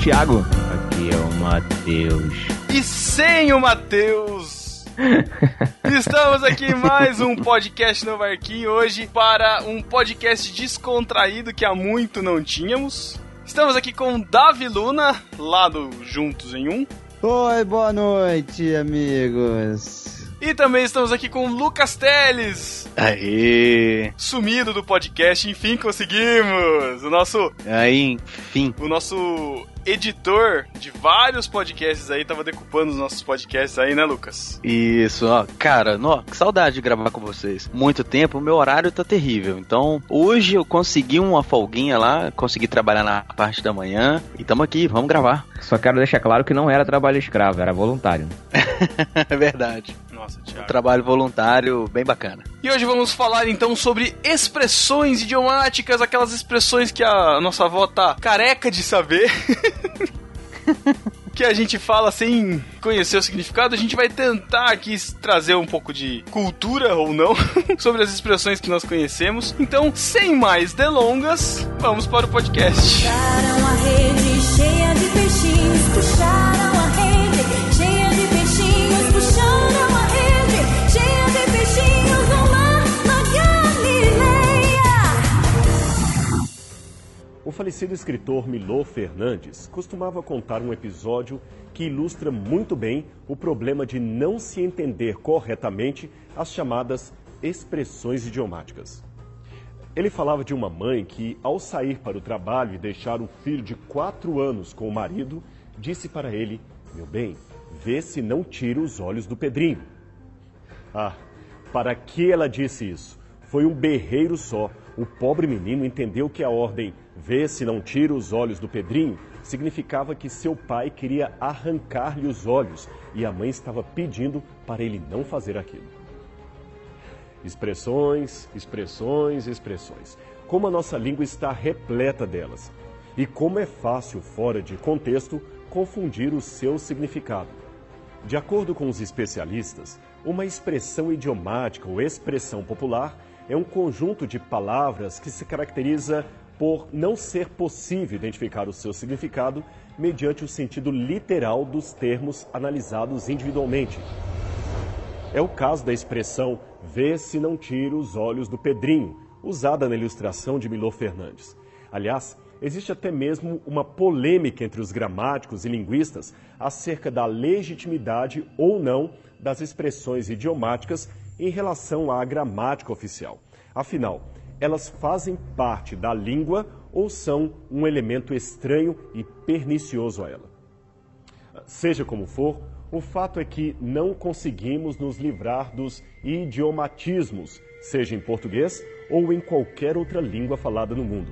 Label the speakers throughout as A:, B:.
A: Thiago. Aqui é o Matheus.
B: E sem o Matheus. Estamos aqui em mais um podcast no Marquinho hoje para um podcast descontraído que há muito não tínhamos. Estamos aqui com Davi Luna, lá do Juntos em Um.
C: Oi, boa noite, amigos.
B: E também estamos aqui com Lucas Teles.
D: Aê!
B: Sumido do podcast, enfim conseguimos! O nosso.
D: Aí, enfim.
B: O nosso editor de vários podcasts aí, tava decupando os nossos podcasts aí, né, Lucas?
D: Isso, ó. Cara, ó, que saudade de gravar com vocês. Muito tempo, o meu horário tá terrível. Então, hoje eu consegui uma folguinha lá, consegui trabalhar na parte da manhã e tamo aqui, vamos gravar.
A: Só quero deixar claro que não era trabalho escravo, era voluntário.
D: é verdade.
B: Nossa, Thiago.
D: Um trabalho voluntário bem bacana.
B: E hoje vamos falar então sobre expressões idiomáticas, aquelas expressões que a nossa avó tá careca de saber. que a gente fala sem conhecer o significado, a gente vai tentar aqui trazer um pouco de cultura ou não sobre as expressões que nós conhecemos. Então, sem mais delongas, vamos para o podcast.
E: Puxaram a rede cheia
F: falecido escritor Milô Fernandes costumava contar um episódio que ilustra muito bem o problema de não se entender corretamente as chamadas expressões idiomáticas. Ele falava de uma mãe que, ao sair para o trabalho e deixar um filho de quatro anos com o marido, disse para ele: Meu bem, vê se não tira os olhos do Pedrinho. Ah, para que ela disse isso? Foi um berreiro só. O pobre menino entendeu que a ordem vê se não tira os olhos do Pedrinho significava que seu pai queria arrancar-lhe os olhos e a mãe estava pedindo para ele não fazer aquilo. Expressões, expressões, expressões. Como a nossa língua está repleta delas. E como é fácil, fora de contexto, confundir o seu significado. De acordo com os especialistas, uma expressão idiomática ou expressão popular é um conjunto de palavras que se caracteriza por não ser possível identificar o seu significado mediante o sentido literal dos termos analisados individualmente. É o caso da expressão vê se não tira os olhos do Pedrinho, usada na ilustração de Milô Fernandes. Aliás, existe até mesmo uma polêmica entre os gramáticos e linguistas acerca da legitimidade ou não das expressões idiomáticas em relação à gramática oficial. Afinal, elas fazem parte da língua ou são um elemento estranho e pernicioso a ela. Seja como for, o fato é que não conseguimos nos livrar dos idiomatismos, seja em português ou em qualquer outra língua falada no mundo.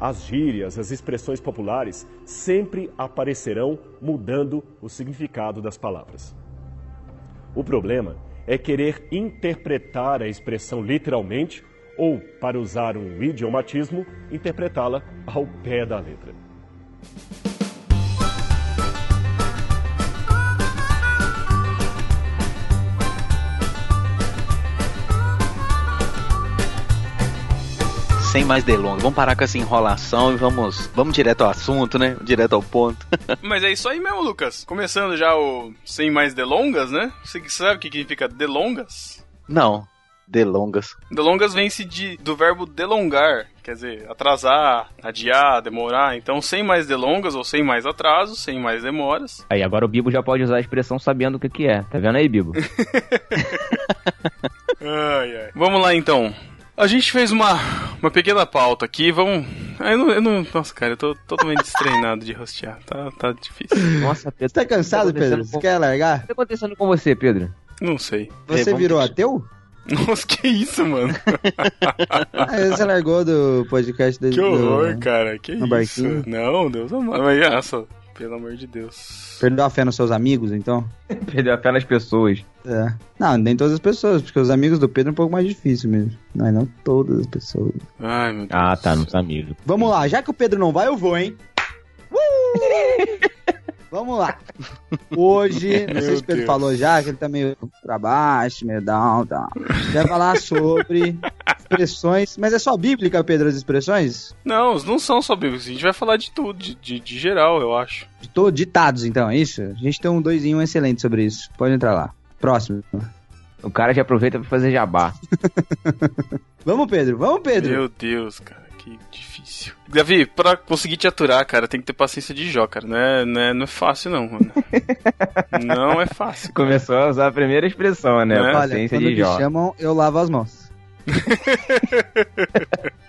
F: As gírias, as expressões populares sempre aparecerão mudando o significado das palavras. O problema é querer interpretar a expressão literalmente ou, para usar um idiomatismo, interpretá-la ao pé da letra.
D: Sem mais delongas, vamos parar com essa enrolação e vamos, vamos direto ao assunto, né? Direto ao ponto.
B: Mas é isso aí mesmo, Lucas. Começando já o sem mais delongas, né? Você sabe o que significa delongas?
D: Não, delongas.
B: Delongas vem-se de, do verbo delongar, quer dizer, atrasar, adiar, demorar. Então, sem mais delongas ou sem mais atrasos, sem mais demoras.
A: Aí agora o Bibo já pode usar a expressão sabendo o que, que é. Tá vendo aí, Bibo?
B: Ai, ai. Vamos lá então. A gente fez uma, uma pequena pauta aqui, vamos. Ah, Eu não, eu não. Nossa, cara, eu tô totalmente destreinado de rostear. Tá, tá difícil.
A: Nossa, Pedro.
C: Você tá cansado,
A: tá
C: Pedro?
A: acontecendo
C: Você
A: com-
C: quer largar?
A: O que tá acontecendo com você, Pedro?
B: Não sei.
C: Você
D: vamos
C: virou
D: deixar.
C: ateu?
B: Nossa, que isso, mano?
C: Ah, você largou do podcast do,
B: Que horror,
C: do...
B: cara. Que
C: no
B: isso?
C: barquinho.
B: Não, Deus amado. Mas, nossa, pelo amor de Deus.
C: Perdeu a fé nos seus amigos, então?
A: Perdeu a fé nas pessoas.
C: É. Não, nem todas as pessoas, porque os amigos do Pedro é um pouco mais difícil mesmo. Não, não todas as pessoas.
B: Ai, meu Deus.
A: Ah, tá, nos amigos.
C: Vamos lá, já que o Pedro não vai, eu vou, hein? Uh! Vamos lá. Hoje, não sei se o Pedro
B: Deus.
C: falou já, que ele tá meio pra baixo, meio down, tal. Vai falar sobre expressões. Mas é só bíblica, Pedro, as expressões?
B: Não, não são só bíblicos. A gente vai falar de tudo, de, de, de geral, eu acho.
C: De to- ditados, então, é isso? A gente tem um dois em um excelente sobre isso. Pode entrar lá. Próximo.
A: O cara já aproveita pra fazer jabá.
C: Vamos, Pedro. Vamos, Pedro.
B: Meu Deus, cara, que difícil. Davi, pra conseguir te aturar, cara, tem que ter paciência de Jó, cara. Não é, não é, não é fácil, não, mano. não é fácil. cara.
A: Começou a usar a primeira expressão, né?
B: É.
C: Olha,
A: Paciência
C: quando
A: de
C: me
A: Jó.
C: chamam, eu lavo as mãos.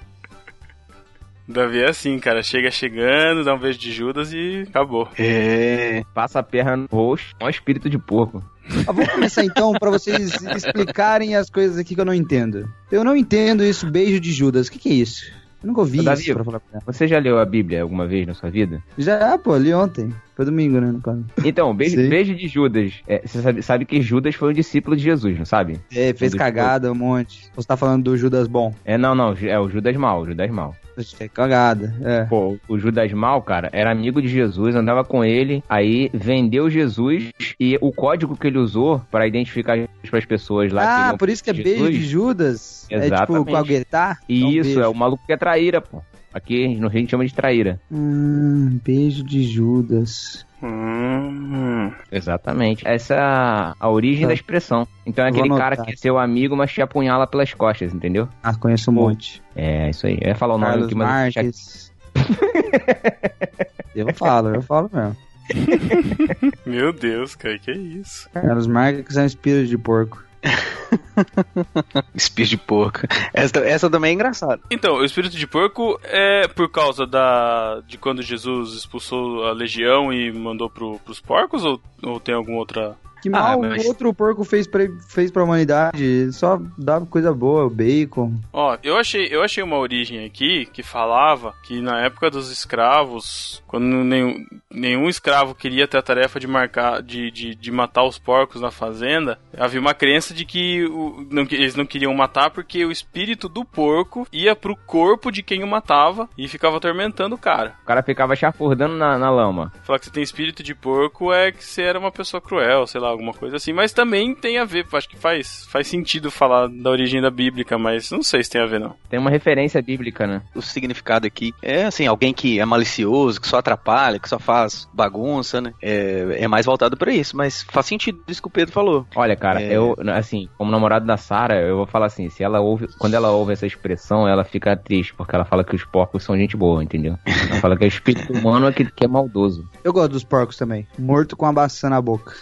B: Davi é assim, cara. Chega chegando, dá um beijo de Judas e acabou.
D: É.
A: Passa a perna no rosto, um espírito de porco.
C: Ah, vamos começar então pra vocês explicarem as coisas aqui que eu não entendo. Eu não entendo isso, beijo de Judas. O que, que é isso? Eu nunca ouvi
A: Davi,
C: isso pra falar pra ela.
A: Você já leu a Bíblia alguma vez na sua vida?
C: Já, pô, li ontem. Foi domingo, né? no caso.
A: Então, beijo,
C: Sim.
A: beijo de Judas. É, você sabe, sabe que Judas foi um discípulo de Jesus, não sabe?
C: É, fez
A: Judas
C: cagada um monte. Você tá falando do Judas bom.
A: É, não, não. É o Judas mal, o Judas mal.
C: Fez cagada, é.
A: Pô, o Judas mal, cara, era amigo de Jesus, andava com ele, aí vendeu Jesus e o código que ele usou pra identificar para as pessoas lá.
C: Ah, por isso que é
A: com
C: beijo
A: Jesus,
C: de Judas. É tipo
A: Exatamente.
C: com Alguetá?
A: E
C: Então,
A: isso, é o maluco que é traíra, pô. Aqui no Rio a gente chama de traíra.
C: Hum, beijo de Judas.
B: Hum.
A: Exatamente. Essa é a, a origem
C: Tá.
A: da expressão. Então é aquele cara que é seu amigo, mas te apunhala pelas costas, entendeu?
C: Ah, conheço um
A: Pô,
C: monte.
A: É, isso aí. Eu ia falar o nome
C: Carlos
A: aqui, mas aqui.
C: Marques. eu falo, eu falo mesmo.
B: Meu Deus, cara, que isso?
C: Carlos Marques é um espírito de porco.
D: Espírito de porco. Essa, essa também é engraçada.
B: Então, o espírito de porco é por causa da de quando Jesus expulsou a legião e mandou pro, pros porcos ou, ou tem alguma outra.
C: Que
D: Ah,
C: mal
D: mas-
C: o outro porco fez pra, fez pra humanidade? Só dava coisa boa, o bacon.
B: Ó, eu achei, eu achei uma origem aqui que falava que na época dos escravos, quando nenhum, nenhum escravo queria ter a tarefa de marcar, de, de, de matar os porcos na fazenda, havia uma crença de que o, não, eles não queriam matar porque o espírito do porco ia pro corpo de quem o matava e ficava atormentando o cara.
A: O cara ficava chafurdando na, na lama.
B: Falar que você tem espírito de porco é que você era uma pessoa cruel, sei lá, alguma coisa assim. Mas também tem a ver, acho que faz, faz sentido falar da origem da bíblica, mas não sei se tem a ver, não.
A: Tem uma referência bíblica, né?
D: O significado aqui é assim, alguém que é malicioso, que só atrapalha, que só faz bagunça, né? É, é mais voltado pra isso, mas faz sentido isso que o Pedro falou.
A: Olha, cara,
D: É.
A: eu, assim, como namorado da Sara, eu vou falar assim, se ela ouve, quando ela ouve essa expressão, ela fica triste, porque ela fala que os porcos são gente boa, entendeu? Ela fala que o espírito humano é que, que é maldoso.
C: Eu gosto dos porcos também. Morto com a maçã na boca.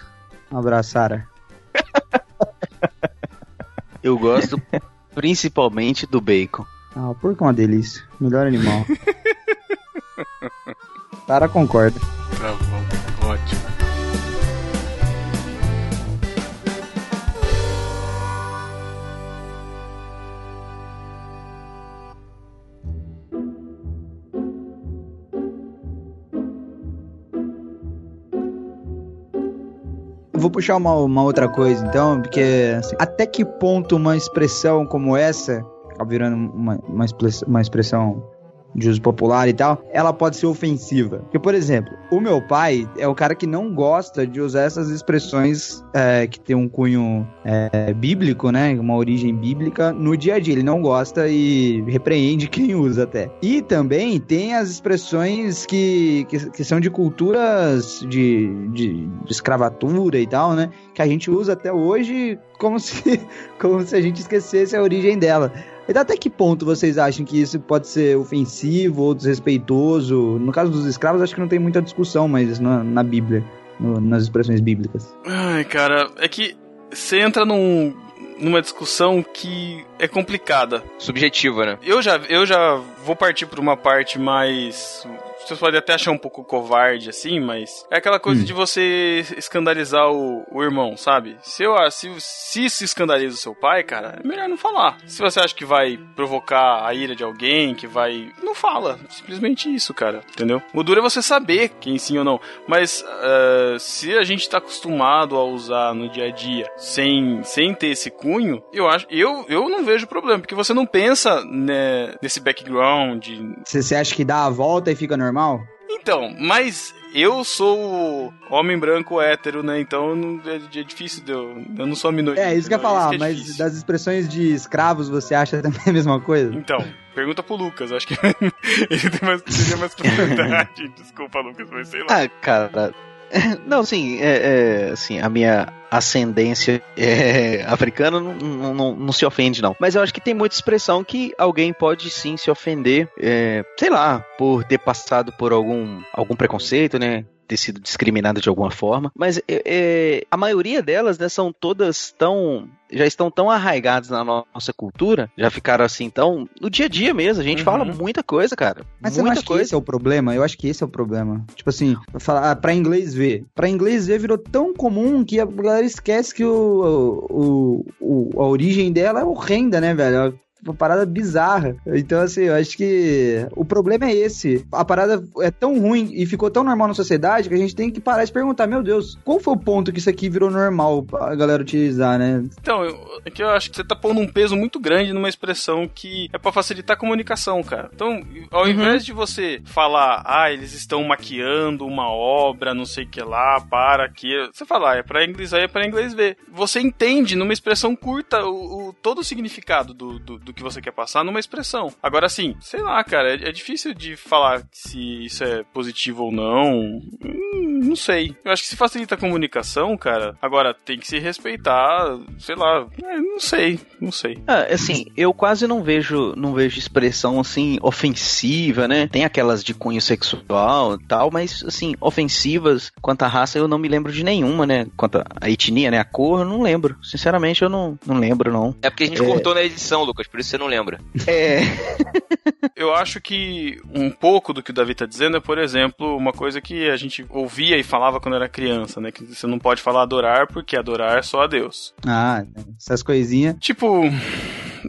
C: Um abraço, Sara.
D: Eu gosto principalmente do bacon.
C: Ah, o porco é uma delícia. Melhor animal. Sara concorda.
B: Tá bom, ótimo.
C: Vou puxar uma, uma outra coisa, então, porque assim, até que ponto uma expressão como essa, virando uma, uma expressão de uso popular e tal, ela pode ser ofensiva. Porque, por exemplo, o meu pai é o cara que não gosta de usar essas expressões é, que tem um cunho é, bíblico, né? Uma origem bíblica no dia a dia. Ele não gosta e repreende quem usa até. E também tem as expressões que, que, que são de culturas de, de, de escravatura e tal, né? Que a gente usa até hoje como se, como se a gente esquecesse a origem dela. E até que ponto vocês acham que isso pode ser ofensivo ou desrespeitoso? No caso dos escravos, acho que não tem muita discussão, mas na, na Bíblia, no- nas expressões bíblicas.
B: Ai, cara, é que você entra num, numa discussão que é complicada.
G: Subjetiva, né?
B: Eu já, eu já vou partir por uma parte mais. Vocês podem até achar um pouco covarde, assim, mas é aquela coisa
C: Hum.
B: de você escandalizar o, o irmão, sabe? Se, eu, se, se se escandaliza o seu pai, cara, é melhor não falar. Se você acha que vai provocar a ira de alguém, que vai. Não fala. Simplesmente isso, cara. Entendeu? O duro é você saber quem sim ou não. Mas ah, se a gente tá acostumado a usar no dia a dia sem, sem ter esse cunho, eu acho. Eu, eu não vejo problema, porque você não pensa né, nesse background.
C: Você acha que dá a volta e fica normal?
B: Então, mas eu sou o homem branco hétero, né? Então não- é, é difícil de eu. Eu não sou a minoria.
C: É, isso que eu ia
B: entendeu?
C: falar,
B: é
C: mas
B: difícil.
C: das expressões de escravos você acha também a mesma coisa?
B: Então, pergunta pro Lucas, acho que ele tem mais, teria mais propriedade. Desculpa, Lucas, mas sei lá.
D: Ah, cara. Não, sim, é, é, assim, a minha ascendência é, africana não, não, não, se ofende, não. Mas eu acho que tem muita expressão que alguém pode sim se ofender, é, sei lá, por ter passado por algum, algum preconceito, né? Ter sido discriminado de alguma forma. Mas é, é, a maioria delas, né, são todas tão. Já estão tão arraigadas na nossa cultura, já ficaram assim, tão. No dia a dia mesmo, a gente
B: Uhum.
D: fala muita coisa, cara.
C: Mas você não
D: muita
C: acha que esse é o problema? Eu acho que esse é o problema. Tipo assim, falar ah, pra inglês ver. Pra inglês ver virou tão comum que a galera esquece que o, o, o- a origem dela é horrenda, né, velho? Uma parada bizarra. Então, assim, eu acho que o problema é esse. A parada é tão ruim e ficou tão normal na sociedade que a gente tem que parar de perguntar: meu Deus, qual foi o ponto que isso aqui virou normal pra galera utilizar, né?
B: Então, eu, é que eu acho que você tá pondo um peso muito grande numa expressão que é pra facilitar a comunicação, cara. Então, ao invés de você falar, ah, eles estão maquiando uma obra, não sei o que lá, para aqui, você fala, ah, é pra inglês aí, é pra inglês ver. Você entende numa expressão curta o, o- todo o significado do, do, do que você quer passar numa expressão. Agora, assim, sei lá, cara, é, é difícil de falar se isso é positivo ou não. Hum, não sei. Eu acho que se facilita a comunicação, cara, agora tem que se respeitar, sei lá, é, não sei, não sei.
D: Ah, assim, eu quase não vejo, não vejo expressão assim ofensiva, né? Tem aquelas de cunho sexual e tal, mas assim, ofensivas quanto à raça eu não me lembro de nenhuma, né? Quanto à etnia, né? A cor, eu não lembro. Sinceramente, eu não, não lembro, não.
G: É porque a gente
D: É.
G: cortou na edição, Lucas, por isso você não lembra.
D: É.
B: Eu acho que um pouco do que o Davi tá dizendo é, por exemplo, uma coisa que a gente ouvia e falava quando era criança, né? Que você não pode falar adorar porque adorar é só a Deus.
C: Ah, essas coisinhas.
B: Tipo,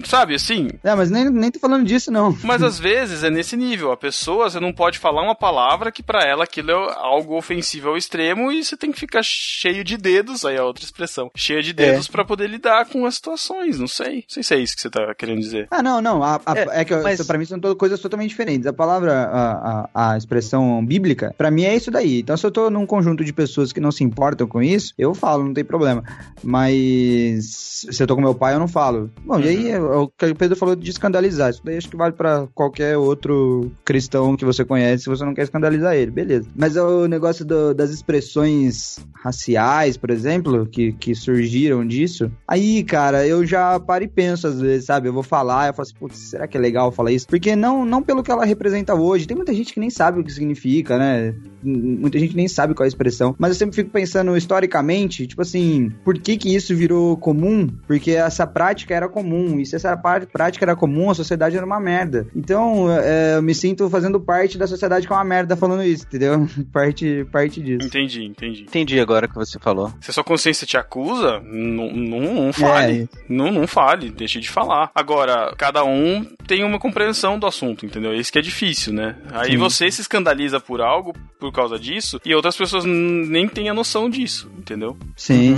B: sabe assim?
C: É, mas nem, nem tô falando disso, não.
B: Mas às vezes é nesse nível. A pessoa, você não pode falar uma palavra que pra ela aquilo é algo ofensivo ao extremo e você tem que ficar cheio de dedos, aí é outra expressão, cheio de dedos pra poder lidar com as situações. Não sei. Não sei se é isso que você tá querendo dizer.
C: Ah, não, não. A, a- é,
D: É,
C: que
D: mas-
C: pra mim são to- coisas totalmente diferentes. A palavra, a, a, a expressão bíblica, pra mim é isso daí. Então, se eu tô num conjunto de pessoas que não se importam com isso, eu falo, não tem problema. Mas se eu tô com meu pai, eu não falo. Bom, e aí é o que o Pedro falou de escandalizar. Isso daí acho que vale pra qualquer outro cristão que você conhece, se você não quer escandalizar ele, beleza. Mas o negócio do- das expressões raciais, por exemplo, que, que surgiram disso, aí, cara, eu já paro e penso às vezes, sabe? Eu vou falar, eu falo assim, putz, será que é legal falar isso? Porque não, não pelo que ela representa hoje, tem muita gente que nem sabe o que significa, né? Muita gente nem sabe qual é a expressão. Mas eu sempre fico pensando historicamente, tipo assim, por que que isso virou comum? Porque essa prática era comum. E se essa prática era comum, a sociedade era uma merda. Então, é, eu me sinto fazendo parte da sociedade que é uma merda falando isso, entendeu? parte, parte disso.
B: Entendi, entendi.
D: Entendi agora o que você falou.
B: Se a sua consciência te acusa, não, não, não fale. Não, não fale, deixe de falar. Agora, cada um tem uma compreensão do assunto, entendeu? Isso que é difícil, né? Aí
C: Sim.
B: você se escandaliza por algo por causa disso e outras pessoas nem têm a noção disso, entendeu?
C: Sim.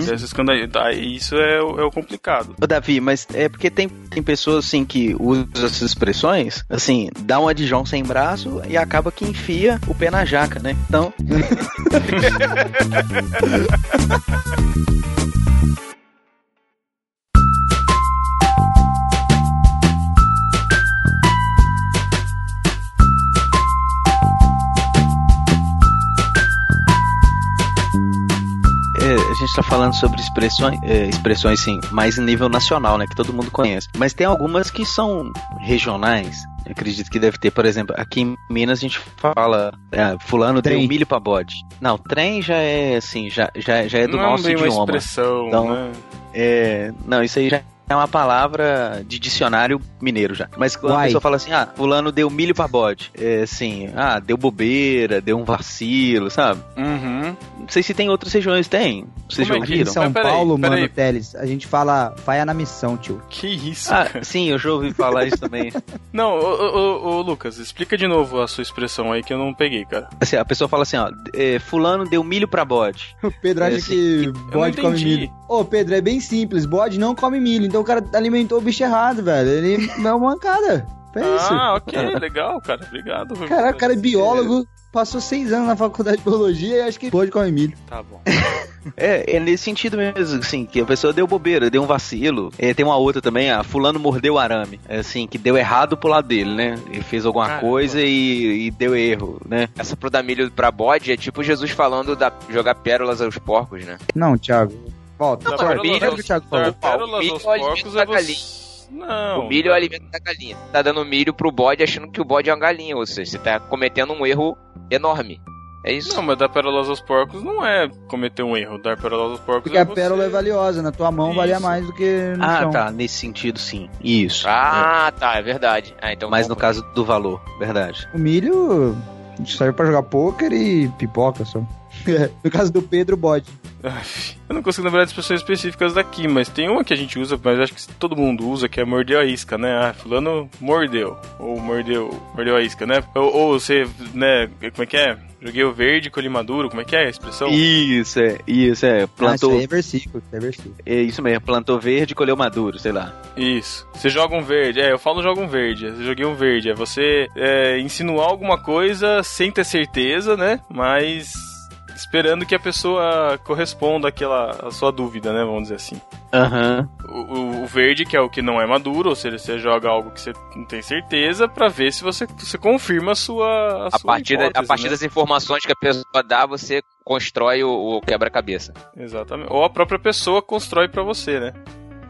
B: Aí Isso é, é o complicado.
D: Ô, Davi, mas é porque tem, tem pessoas assim que usam essas expressões, assim, dá uma de João sem braço e acaba que enfia o pé na jaca, né? Então, gente tá falando sobre expressões, é, expressões assim, mais em nível nacional, né? Que todo mundo conhece. Mas tem algumas que são regionais. Eu acredito que deve ter, por exemplo, aqui em Minas a gente fala, é, fulano
C: Trem.
D: deu milho pra bode. Não, trem já é assim, já, já, já é do
B: não
D: nosso
B: é uma
D: idioma.
B: expressão,
D: Então,
B: né?
D: É, não, isso aí já é uma palavra de dicionário mineiro já. Mas quando a pessoa fala assim, ah, fulano deu milho pra bode. É assim, ah, deu bobeira, deu um vacilo, sabe?
B: Uhum.
D: Não sei se tem outras regiões, tem. Vocês
B: Como
D: já
B: é
C: em
D: ouviram?
C: São
B: Mas peraí,
C: Paulo,
B: peraí.
C: mano, Teles, a gente fala faia na missão, tio.
B: Que isso,
D: Ah,
B: cara.
D: sim, eu já ouvi falar isso também.
B: Não, ô, ô, ô, Lucas, explica de novo a sua expressão aí que eu não peguei, cara.
D: Assim, a pessoa fala assim, ó, é, fulano deu milho pra bode.
C: O Pedro acha
D: Esse-
C: que bode come milho. Ô, Pedro, é bem simples. Bode não come milho. Então o cara alimentou o bicho errado, velho. Ele é uma mancada. É isso.
B: Ah, ok, legal, cara. Obrigado.
C: Cara, o cara é biólogo. passou seis anos na faculdade de biologia e acho que pode comer milho.
B: Tá bom.
D: É, é nesse sentido mesmo, assim, que a pessoa deu bobeira, deu um vacilo. É, tem uma outra também, a fulano mordeu o arame. É assim, que deu errado pro lado dele, né? Ele fez alguma
B: Caramba.
D: coisa e, e deu erro, né?
G: Essa pro dar milho pra bode é tipo Jesus falando da jogar pérolas aos porcos, né?
C: Não, Thiago. Volta. Repete o que o Thiago falou.
B: pérolas
G: milho é o alimento da
B: é você... Não.
G: o milho é o alimento da galinha. Tá dando milho pro bode achando que o bode é uma galinha, ou seja, você tá cometendo um erro enorme. É isso?
B: Não, mas dar pérolas aos porcos não é cometer um erro. Dar pérolas aos porcos
C: Porque
B: é
C: a pérola
B: você-
C: é valiosa, na tua mão valia
B: Isso.
C: mais do que no
D: Ah,
C: chão.
D: tá, nesse sentido sim. Isso.
G: Ah, tá, é verdade. Ah,
D: É.
G: então
D: Mas no caso do valor, verdade.
C: O milho serve pra jogar pôquer e pipoca só. no caso do Pedro, bode.
B: Eu não consigo lembrar de expressões específicas daqui, mas tem uma que a gente usa, mas acho que todo mundo usa, que é mordeu a isca, né? Ah, fulano mordeu. Ou mordeu, mordeu a isca, né? Ou, ou você, né, como é que é? Joguei o verde, colhi maduro, como é que é a expressão?
D: Isso, é, isso, é.
C: Ah, isso
D: Plantou.
C: aí é versículo, isso é versículo.
D: é isso mesmo, plantou verde, colheu maduro, sei lá.
B: Isso. Você joga um verde. É, eu falo joga um verde. Eu joguei um verde. É você é, insinuar alguma coisa sem ter certeza, né? Mas esperando que a pessoa corresponda àquela à sua dúvida, né? Vamos dizer assim.
D: Aham.
B: O, o- o verde, que é o que não é maduro, ou seja, você joga algo que você não tem certeza pra ver se você, você confirma a sua. A,
G: A
B: sua
G: partir, da- a
B: hipótese,
G: partir
B: né?
G: das informações que a pessoa dá, você constrói o, o quebra-cabeça.
B: Exatamente. Ou a própria pessoa constrói pra você, né?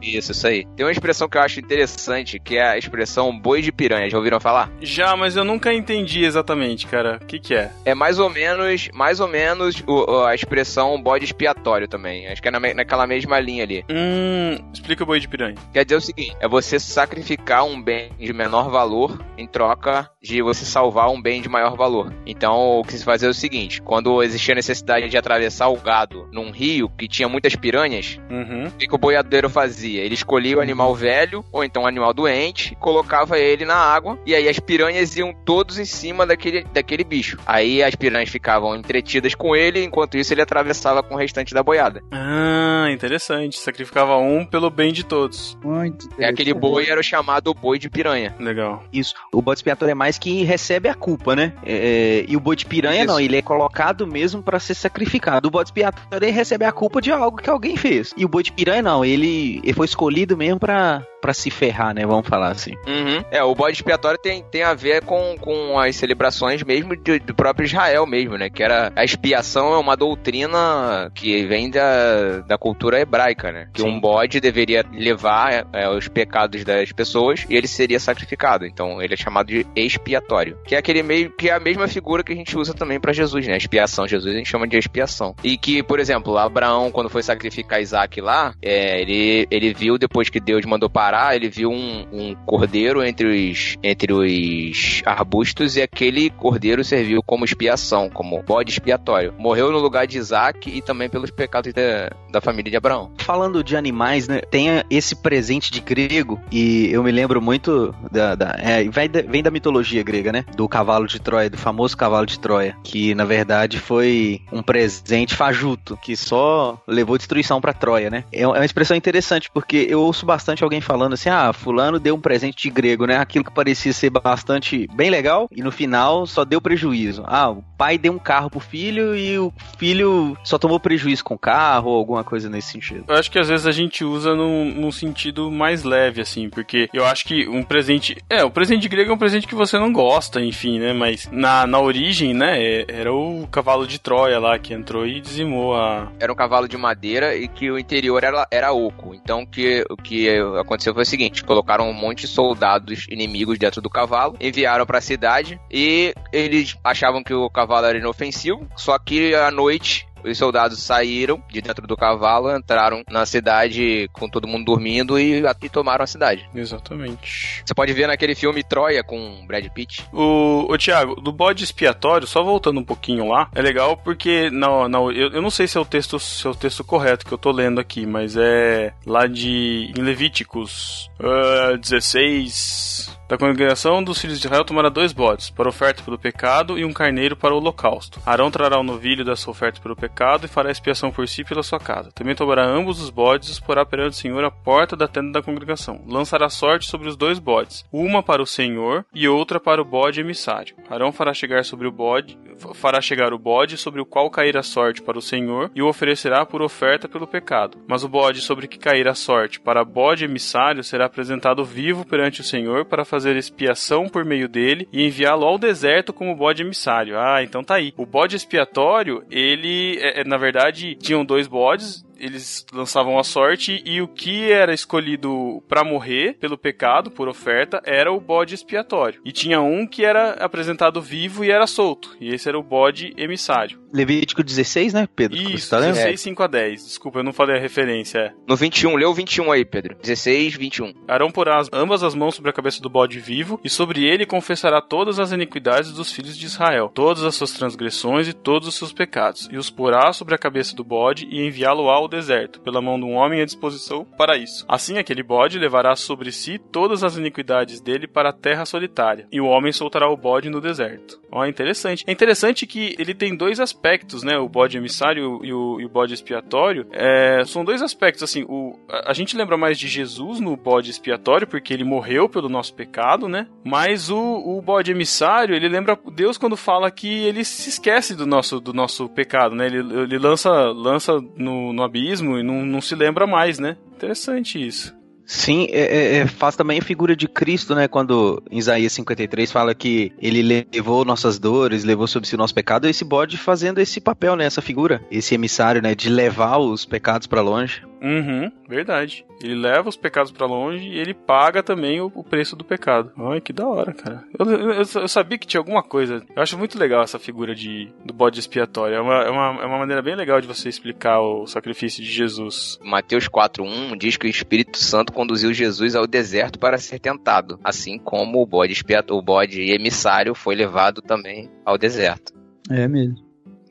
G: Isso, isso aí. Tem uma expressão que eu acho interessante, que é a expressão boi de piranha. Já ouviram falar?
B: Já, mas eu nunca entendi exatamente, cara. O que, que é?
G: É mais ou menos, mais ou menos o- a expressão bode expiatório também. Acho que é na naquela mesma linha ali.
B: Hum. Explica o boi de piranha.
G: Quer dizer o seguinte, é você sacrificar um bem de menor valor em troca de você salvar um bem de maior valor. Então, o que se fazia é o seguinte, quando existia a necessidade de atravessar o gado num rio que tinha muitas piranhas,
B: Uhum.
G: o que o boiadeiro fazia? Ele escolhia o animal velho, ou então um animal doente, colocava ele na água, e aí as piranhas iam todos em cima daquele, daquele bicho. Aí as piranhas ficavam entretidas com ele, enquanto isso ele atravessava com o restante da boiada.
B: Ah, interessante. Sacrificava um pelo bem de todos.
C: Muito
G: E aquele boi era o chamado boi de piranha.
B: Legal.
D: Isso. O bode expiatório é mais que recebe a culpa, né? É, e o bode de piranha
G: Isso.
D: não, ele é colocado mesmo pra ser sacrificado. O bode expiatório recebe a culpa de algo que alguém fez. E o bode de piranha não, ele foi escolhido mesmo pra, pra se ferrar, né? Vamos falar assim.
G: Uhum. É, o bode expiatório tem, tem a ver com, com as celebrações mesmo de- do próprio Israel mesmo, né? Que era a expiação é uma doutrina que vem da, da cultura hebraica, né? Que
D: Sim.
G: um bode deveria levar é, os pecados das pessoas e ele seria sacrificado. Então ele é chamado de expiatório. Que é aquele meio que é a mesma figura que a gente usa também pra Jesus, né? Expiação. Jesus a gente chama de expiação. E que, por exemplo, Abraão, quando foi sacrificar Isaac lá, é, ele, ele viu, depois que Deus mandou parar, ele viu um, um cordeiro entre os, entre os arbustos e aquele cordeiro serviu como expiação, como bode expiatório. Morreu no lugar de Isaac e também pelos pecados da, da família de Abraão.
D: Falando de animais, né? Tem esse presente de grego, e eu me lembro muito da. da- é, vem, da vem da mitologia grega, né? Do cavalo de Troia, do famoso cavalo de Troia. Que na verdade foi um presente fajuto, que só levou destruição pra Troia, né? É é uma expressão interessante, porque eu ouço bastante alguém falando assim: ah, Fulano deu um presente de grego, né? Aquilo que parecia ser bastante bem legal, e no final só deu prejuízo. Ah, o pai deu um carro pro filho e o filho só tomou prejuízo com o carro, ou alguma coisa nesse sentido.
B: Eu acho que às vezes a gente usa num, num sentido mais leve, assim, porque eu acho que um presente. É, o presente de grego é um presente que você não gosta, enfim, né? Mas na, na origem, né? é- Era o cavalo de Troia lá que entrou e dizimou a.
G: Era um cavalo de madeira e que o interior era, era oco. Então que, o que aconteceu foi o seguinte: colocaram um monte de soldados inimigos dentro do cavalo, enviaram pra cidade e eles achavam que o cavalo era inofensivo. Só que à noite os soldados saíram de dentro do cavalo, entraram na cidade com todo mundo dormindo e, e tomaram a cidade.
B: Exatamente.
G: Você pode ver naquele filme Troia com Brad Pitt.
B: O, o Thiago, do bode expiatório, só voltando um pouquinho lá, é legal porque na, na, eu, eu não sei se é o texto se é o texto correto que eu tô lendo aqui, mas é lá de em Levíticos ah, 16 Da congregação dos filhos de Israel tomará dois bodes, para oferta pelo pecado, e um carneiro para o holocausto. Arão trará o novilho dessa oferta pelo pecado e fará expiação por si e pela sua casa. Também tomará ambos os bodes e os porá perante o Senhor à porta da tenda da congregação. Lançará sorte sobre os dois bodes, uma para o Senhor e outra para o bode emissário. Arão fará chegar sobre o bode, fará chegar o bode sobre o qual cair a sorte para o Senhor e o oferecerá por oferta pelo pecado. Mas o bode sobre que cair a sorte para bode emissário será apresentado vivo perante o Senhor para fazer expiação por meio dele e enviá-lo ao deserto como bode emissário. Ah, então tá aí. O bode expiatório, ele, é, é, na verdade, tinham dois bodes, eles lançavam a sorte e o que era escolhido pra morrer pelo pecado, por oferta, era o bode expiatório. E tinha um que era apresentado vivo e era solto. E esse era o bode emissário.
D: Levítico 16, né, Pedro?
B: Isso,
D: tá lendo?
B: 16, 5 a 10. Desculpa, eu não falei a referência. É.
G: No 21, leu o 21 aí, Pedro. 16, 21.
B: Arão porá as- ambas as mãos sobre a cabeça do bode vivo, e sobre ele confessará todas as iniquidades dos filhos de Israel, todas as suas transgressões e todos os seus pecados, e os porá sobre a cabeça do bode e enviá-lo ao deserto, pela mão de um homem à disposição para isso. Assim aquele bode levará sobre si todas as iniquidades dele para a terra solitária, e o homem soltará o bode no deserto. Ó, é interessante. É interessante que ele tem dois aspectos, né? O bode emissário e o, e o bode expiatório. É, são dois aspectos, assim. O, a, a gente lembra mais de Jesus no bode expiatório, porque ele morreu pelo nosso pecado, né? Mas o, o bode emissário, ele lembra Deus quando fala que ele se esquece do nosso, do nosso pecado, né? Ele, ele lança, lança no, no abismo e não, não se lembra mais, né? Interessante isso.
D: Sim, é, é, é, faz também a figura de Cristo, né? Quando em Isaías 53 fala que ele levou nossas dores, levou sobre si o nosso pecado, esse bode fazendo esse papel, né? Essa figura, esse emissário, né? De levar os pecados pra longe.
B: Uhum, verdade. Ele leva os pecados pra longe e ele paga também o, o preço do pecado. Ai, que da hora, cara. Eu, eu- eu- eu sabia que tinha alguma coisa. Eu acho muito legal essa figura de, do bode expiatório. É uma, é, uma, é uma maneira bem legal de você explicar o sacrifício de Jesus.
G: Mateus 4.1 diz que o Espírito Santo conduziu Jesus ao deserto para ser tentado, assim como o bode expiatório, o bode emissário foi levado também ao deserto.
C: É mesmo.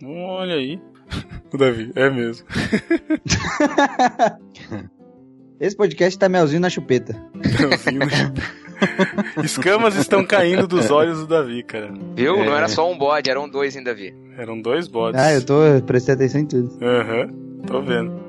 B: Olha aí. O Davi, é mesmo.
C: Esse podcast tá melzinho na chupeta.
B: Escamas estão caindo dos olhos do Davi, cara.
G: Viu?
D: É.
G: Não era só um bode, eram dois, hein, Davi?
B: Eram dois bodes.
C: Ah, eu tô prestando atenção em tudo.
B: Aham, tô vendo.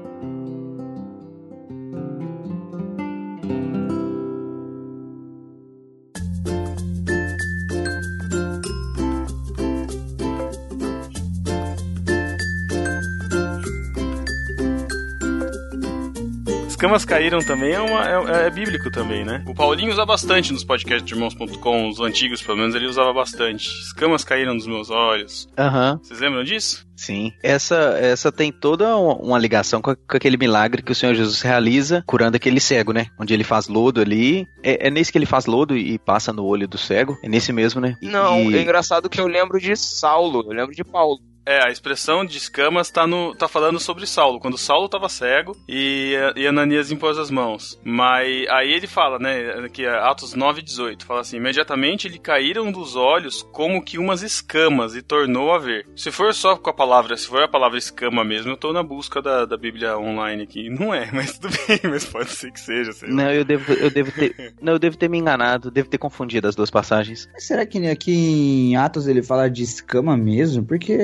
B: Escamas caíram também é, uma- é- é bíblico também, né? O Paulinho usa bastante nos podcasts de irmãos.com, os antigos pelo menos, ele usava bastante. Escamas caíram dos meus olhos.
D: Aham.
B: Vocês lembram disso?
D: Sim. Essa, essa tem toda uma ligação com, aquele milagre que o Senhor Jesus realiza curando aquele cego, né? Onde ele faz lodo ali. É, é nesse que ele faz lodo e passa no olho do cego? É nesse mesmo, né?
G: Não,
D: e-
G: é engraçado que eu lembro de Saulo, eu lembro de Paulo.
B: É, a expressão de escamas tá, no, tá falando sobre Saulo, quando Saulo tava cego e, e Ananias impôs as mãos. Mas aí ele fala, né, que é Atos 9, 18, fala assim, imediatamente lhe caíram dos olhos como que umas escamas e tornou a ver. Se for só com a palavra, se for a palavra escama mesmo, eu tô na busca da, da Bíblia online aqui. Não é, mas tudo bem, mas pode ser que seja, sei lá.
D: Não, eu devo, eu devo ter. não, eu devo ter me enganado, devo ter confundido as duas passagens.
C: Mas será que aqui em Atos ele fala de escama mesmo? Porque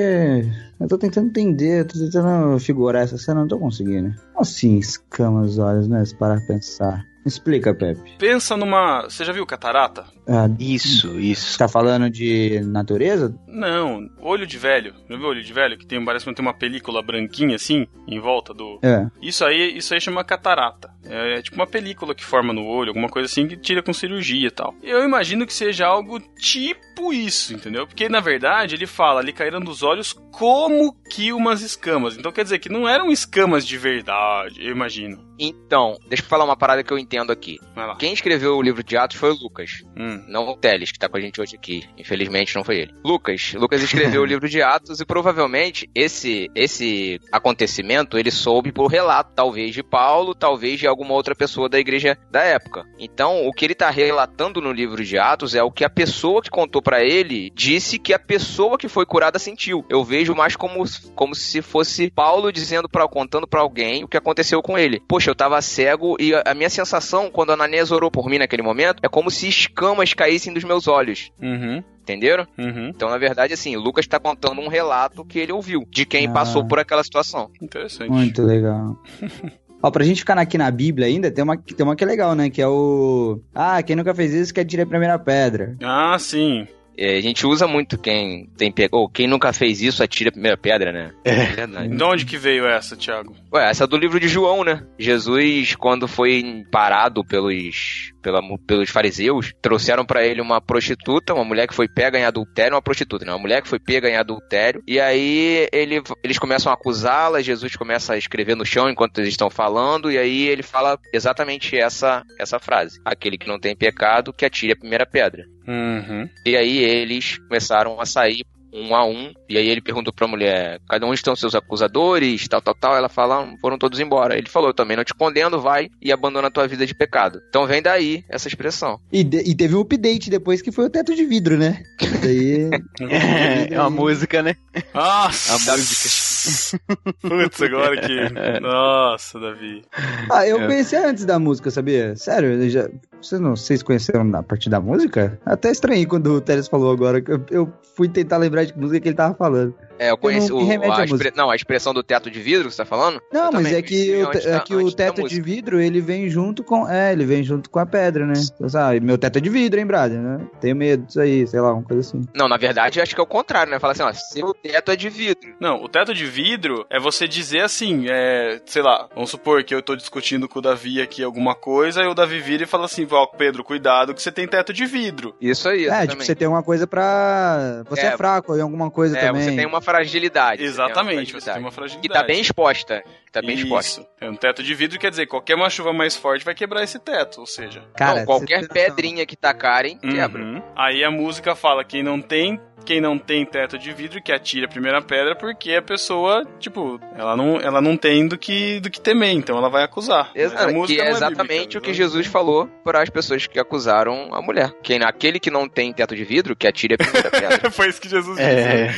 C: eu tô tentando entender, tô tentando figurar essa cena, não tô conseguindo. Assim, escama os olhos, né? Se parar pensar. Explica, Pepe.
B: Pensa numa... Você já viu catarata?
C: Ah,
D: Isso, isso.
C: você tá falando de natureza?
B: Não, olho de velho. Já viu olho de velho? Que tem, parece que tem uma película branquinha assim, em volta do...
C: É.
B: Isso aí, isso aí chama catarata. É, é tipo uma película que forma no olho, alguma coisa assim que tira com cirurgia e tal. Eu imagino que seja algo tipo isso, entendeu? Porque na verdade ele fala ali caíram dos olhos como que umas escamas. Então quer dizer que não eram escamas de verdade, eu imagino.
G: Então, deixa eu falar uma parada que eu entendo aqui.
B: Vai lá.
G: Quem escreveu o livro de Atos foi o Lucas,
B: Hum.
G: Não o Teles, que tá com a gente hoje aqui. Infelizmente não foi ele. Lucas, Lucas escreveu o livro de Atos e provavelmente esse esse acontecimento ele soube por relato, talvez de Paulo, talvez de alguma outra pessoa da igreja da época. Então, o que ele tá relatando no livro de Atos é o que a pessoa que contou pra pra ele disse que a pessoa que foi curada sentiu. Eu vejo mais como, como se fosse Paulo dizendo para contando pra alguém o que aconteceu com ele. Poxa, eu tava cego e a, a minha sensação quando Ananias orou por mim naquele momento é como se escamas caíssem dos meus olhos.
B: Uhum,
G: Entenderam?
B: uhum.
G: Então, na verdade, assim, Lucas tá contando um relato que ele ouviu de quem
C: Ah.
G: passou por aquela situação.
B: Interessante.
C: Muito legal. Ó, pra gente ficar aqui na Bíblia ainda, tem uma, tem uma que é legal, né? Que é o. Ah, quem nunca fez isso quer tirar a primeira pedra.
B: Ah, sim.
G: É, a gente usa muito quem tem pe... ou quem nunca fez isso atira a primeira pedra, né? É verdade.
B: De onde que veio essa, Thiago?
G: Ué, essa é do livro de João, né? Jesus, quando foi parado pelos, pela, pelos fariseus, trouxeram pra ele uma prostituta, uma mulher que foi pega em adultério, uma prostituta, né? Uma mulher que foi pega em adultério. E aí ele, eles começam a acusá-la, Jesus começa a escrever no chão enquanto eles estão falando, e aí ele fala exatamente essa, essa frase: Aquele que não tem pecado, que atire a primeira pedra.
B: Uhum.
G: E aí eles começaram a sair um a um. E aí ele perguntou pra mulher: cada um estão seus acusadores, tal, tal, tal. Ela fala: "Ah, foram todos embora. Ele falou: eu também não te condeno, vai e abandona a tua vida de pecado. Então vem daí essa expressão.
C: E, de- e teve um update depois que foi o teto de vidro, né? Daí.
D: É, é uma música, né?
B: Nossa!
D: A música.
B: Putz, agora que. Nossa, Davi.
C: Ah, eu
D: É.
C: conhecia antes da música, sabia? Sério, eu já... vocês não vocês conheceram a partir da música? Até estranhei quando o Teres falou agora. que Eu, eu fui tentar lembrar de que música que ele tava falando.
G: É, eu conheci
C: não
G: o, a expre-. Não, a expressão do teto de vidro que você tá falando?
C: Não,
G: Eu
C: mas é que, o, é que o teto de vidro, ele vem junto com. É, ele vem junto com a pedra, né? Ah, meu teto é de vidro, hein, brother? Né? Tenho medo disso aí, sei lá, uma coisa assim.
G: Não, na verdade, acho que é o contrário, né? Fala assim, ó, seu teto é de vidro.
B: Não, o teto de vidro é você dizer assim, é, sei lá, vamos supor que eu tô discutindo com o Davi aqui alguma coisa, e o Davi vira e fala assim, ó, Pedro, cuidado que você tem teto de vidro.
G: Isso aí,
C: é,
G: exatamente.
C: tipo, você tem uma coisa pra. Você é,
G: É,
C: fraco em alguma coisa
G: É,
C: também.
G: você tem uma fragilidade.
B: Exatamente, você tem uma
G: fragilidade.
B: fragilidade.
G: E tá bem exposta. Tá bem exposta.
B: Isso. É um teto de vidro quer dizer, qualquer uma chuva mais forte vai quebrar esse teto, ou seja.
C: Cara,
G: não, qualquer pedrinha que tacarem, quebra.
B: Uhum. Aí a música fala quem não tem, quem não tem teto de vidro que atira a primeira pedra porque a pessoa, tipo, ela não, ela não tem do que do que temer, então ela vai acusar.
G: Exato,
B: a
G: que
B: música
G: é exatamente
B: bíblica,
G: o que
B: né?
G: Jesus falou para as pessoas que acusaram a mulher. Quem aquele que não tem teto de vidro, que atire a primeira pedra.
B: Foi isso que Jesus disse.
D: É,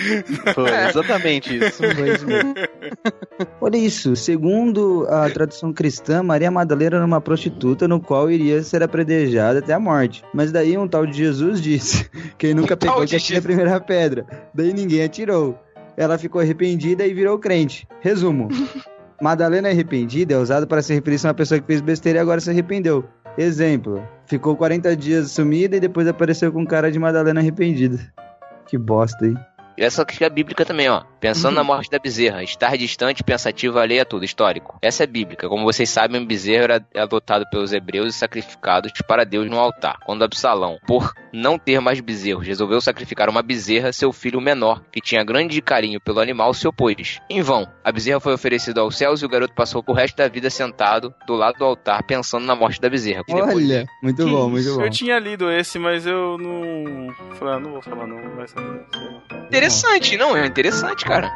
D: foi exatamente isso.
C: Foi isso mesmo. Olha isso, segundo a tradição cristã, Maria Madalena era uma prostituta no qual iria ser apredejada até a morte. Mas daí um tal de Jesus disse: quem nunca pegou que atire a primeira pedra. Daí ninguém atirou. Ela ficou arrependida e virou crente. Resumo: Madalena arrependida é usado para se referir a uma pessoa que fez besteira e agora se arrependeu. Exemplo: ficou 40 dias sumida e depois apareceu com cara de Madalena arrependida. Que bosta, hein?
G: Essa aqui é bíblica também, ó. Pensando na morte da bezerra. Estar distante, pensativo, alheio a tudo. Histórico. Essa é bíblica. Como vocês sabem, o bezerro era adotado pelos hebreus e sacrificado para Deus no altar. Quando Absalão, por não ter mais bezerros, resolveu sacrificar uma bezerra, seu filho menor, que tinha grande carinho pelo animal, se opôs. Em vão. A bezerra foi oferecida aos céus e o garoto passou o resto da vida sentado do lado do altar, pensando na morte da bezerra. Depois-
C: Olha, muito
B: Que
C: bom,
B: isso?
C: muito bom.
B: Eu tinha lido esse, mas eu não. Falei, ah, não vou falar, não. Vai saber.
G: Interessante, não? É interessante, cara.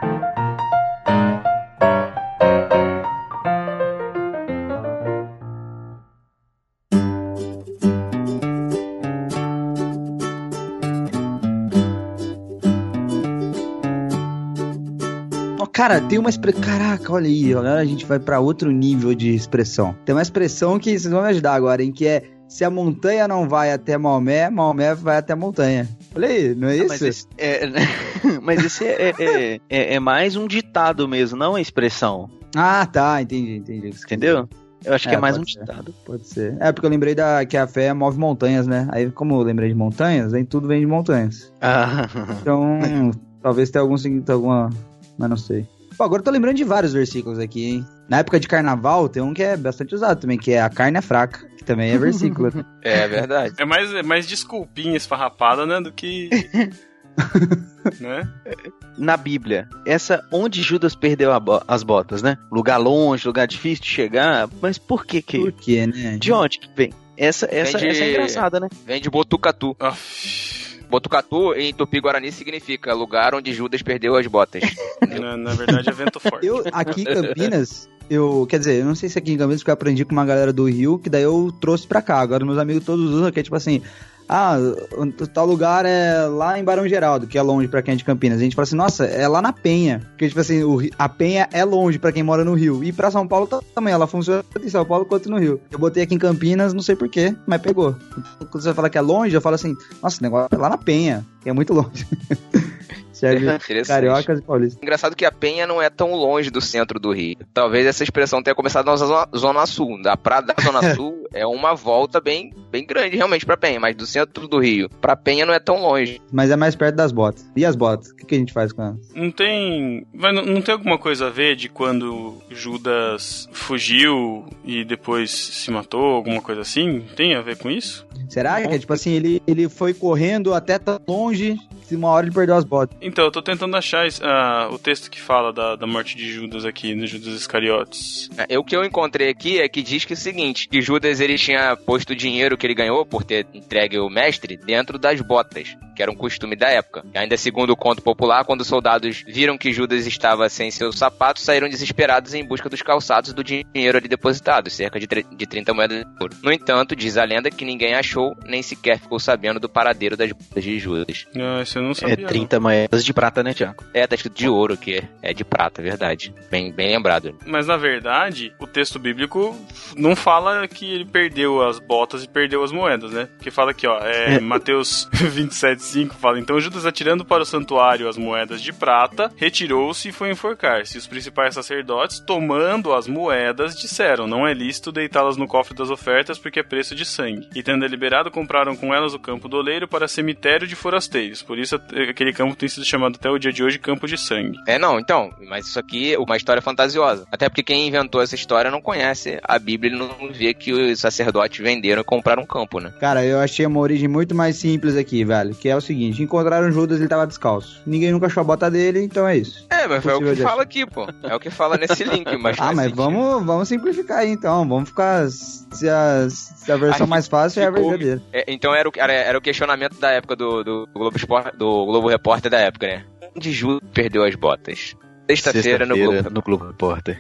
C: Cara, tem uma expressão. Caraca, olha aí, agora a gente vai pra outro nível de expressão. Tem uma expressão que vocês vão me ajudar agora, em que é se a montanha não vai até Maomé, Maomé vai até a montanha. Olha aí, não é isso?
D: mas esse, é, mas esse é, é, é- é mais um ditado mesmo, não uma expressão.
C: Ah, tá, entendi, entendi.
D: Entendeu? Eu acho que
C: É,
D: é mais um
C: ser.
D: ditado.
C: Pode ser. É, porque eu lembrei da, que a fé move montanhas, né? Aí, como eu lembrei de montanhas, aí tudo vem de montanhas.
D: Ah,
C: Então, talvez tenha algum seguinte, alguma. Mas não sei. Pô, agora eu tô lembrando de vários versículos aqui, hein? Na época de carnaval, tem um que é bastante usado também, que é a carne é fraca, que também é versículo.
G: É verdade.
B: É mais, é mais desculpinha esfarrapada, né? Do que. né?
D: na Bíblia, essa onde Judas perdeu bo- as botas, né? Lugar longe, lugar difícil de chegar. Mas por que que?
C: Por quê, né?
D: De onde que vem? Essa, essa,
G: Vem de-
D: essa é engraçada, né?
G: Vem de Botucatu.
B: Aff,
G: Botucatu, em Tupi-Guarani, significa lugar onde Judas perdeu as botas.
B: na, na verdade é vento forte.
C: Eu, aqui em Campinas, eu, quer dizer, eu não sei se aqui em Campinas porque eu aprendi com uma galera do Rio, que daí eu trouxe pra cá. Agora meus amigos todos usam, que é tipo assim, ah, tal lugar é lá em Barão Geraldo, que é longe pra quem é de Campinas. A gente fala assim, nossa, é lá na Penha. Porque, tipo assim, o a Penha é longe pra quem mora no Rio. E pra São Paulo também, ela funciona tanto em São Paulo quanto no Rio. Eu botei aqui em Campinas, não sei porquê, mas pegou. Quando você fala que é longe, eu falo assim, nossa, o negócio é lá na Penha, que é muito longe. Serve cariocas e paulistas.
G: Engraçado que a Penha não é tão longe do centro do Rio. Talvez essa expressão tenha começado na zona, zona sul. Da praia da Zona Sul é uma volta bem, bem grande realmente pra Penha, mas do centro do Rio pra Penha não é tão longe.
C: Mas é mais perto das botas. E as botas? O que, que a gente faz com elas?
B: Não tem. Vai, não, não tem alguma coisa a ver de quando Judas fugiu e depois se matou, alguma coisa assim? Tem a ver com isso?
C: Será que é tipo assim, ele, ele foi correndo até tão longe que uma hora ele perdeu as botas?
B: Então, eu tô tentando achar ah, o texto que fala da, da morte de Judas aqui, no Judas Iscariotes.
G: É, O que eu encontrei aqui é que diz que é o seguinte, que Judas ele tinha posto o dinheiro que ele ganhou por ter entregue o mestre dentro das botas, que era um costume da época. E ainda segundo o conto popular, quando os soldados viram que Judas estava sem seus sapatos, saíram desesperados em busca dos calçados do dinheiro ali depositado, cerca de, de 30 moedas de ouro. No entanto, diz a lenda que ninguém achou, nem sequer ficou sabendo do paradeiro das botas de Judas.
B: Ah, isso eu não sabia.
D: É 30 moedas de prata, né, Tiago?
G: É, tá escrito de ouro, que é, é de prata, verdade. Bem, bem lembrado.
B: não. Mas na verdade, o texto bíblico não fala que ele perdeu as botas e perdeu as moedas, né? Porque fala aqui, ó, é, Mateus 27,5 fala: Então Judas, atirando para o santuário as moedas de prata, retirou-se e foi enforcar-se. Os principais sacerdotes, tomando as moedas, disseram: Não é lícito deitá-las no cofre das ofertas, porque é preço de sangue. E tendo deliberado, compraram com elas o campo do oleiro para cemitério de forasteiros. Por isso, aquele campo tem sido chamado até o dia de hoje campo de sangue.
G: É, não, então, mas isso aqui é uma história fantasiosa. Até porque quem inventou essa história não conhece a Bíblia e não vê que os sacerdotes venderam e compraram um campo, né?
C: Cara, eu achei uma origem muito mais simples aqui, velho. Que é o seguinte: encontraram Judas, ele tava descalço. Ninguém nunca achou a bota dele, então é isso.
G: É, mas é o que fala aqui, pô. É o que fala nesse link, mas
C: Ah, mas
G: sentido.
C: vamos, vamos simplificar aí então. Vamos ficar. Se a, se a versão mais fácil é a
G: ficou-
C: verdadeira.
G: É, então era o, era, era o questionamento da época do, do Globo Esporte, do Globo Repórter da época, né? Onde Judas perdeu as botas? Sexta-feira no Globo.
D: no Globo Repórter.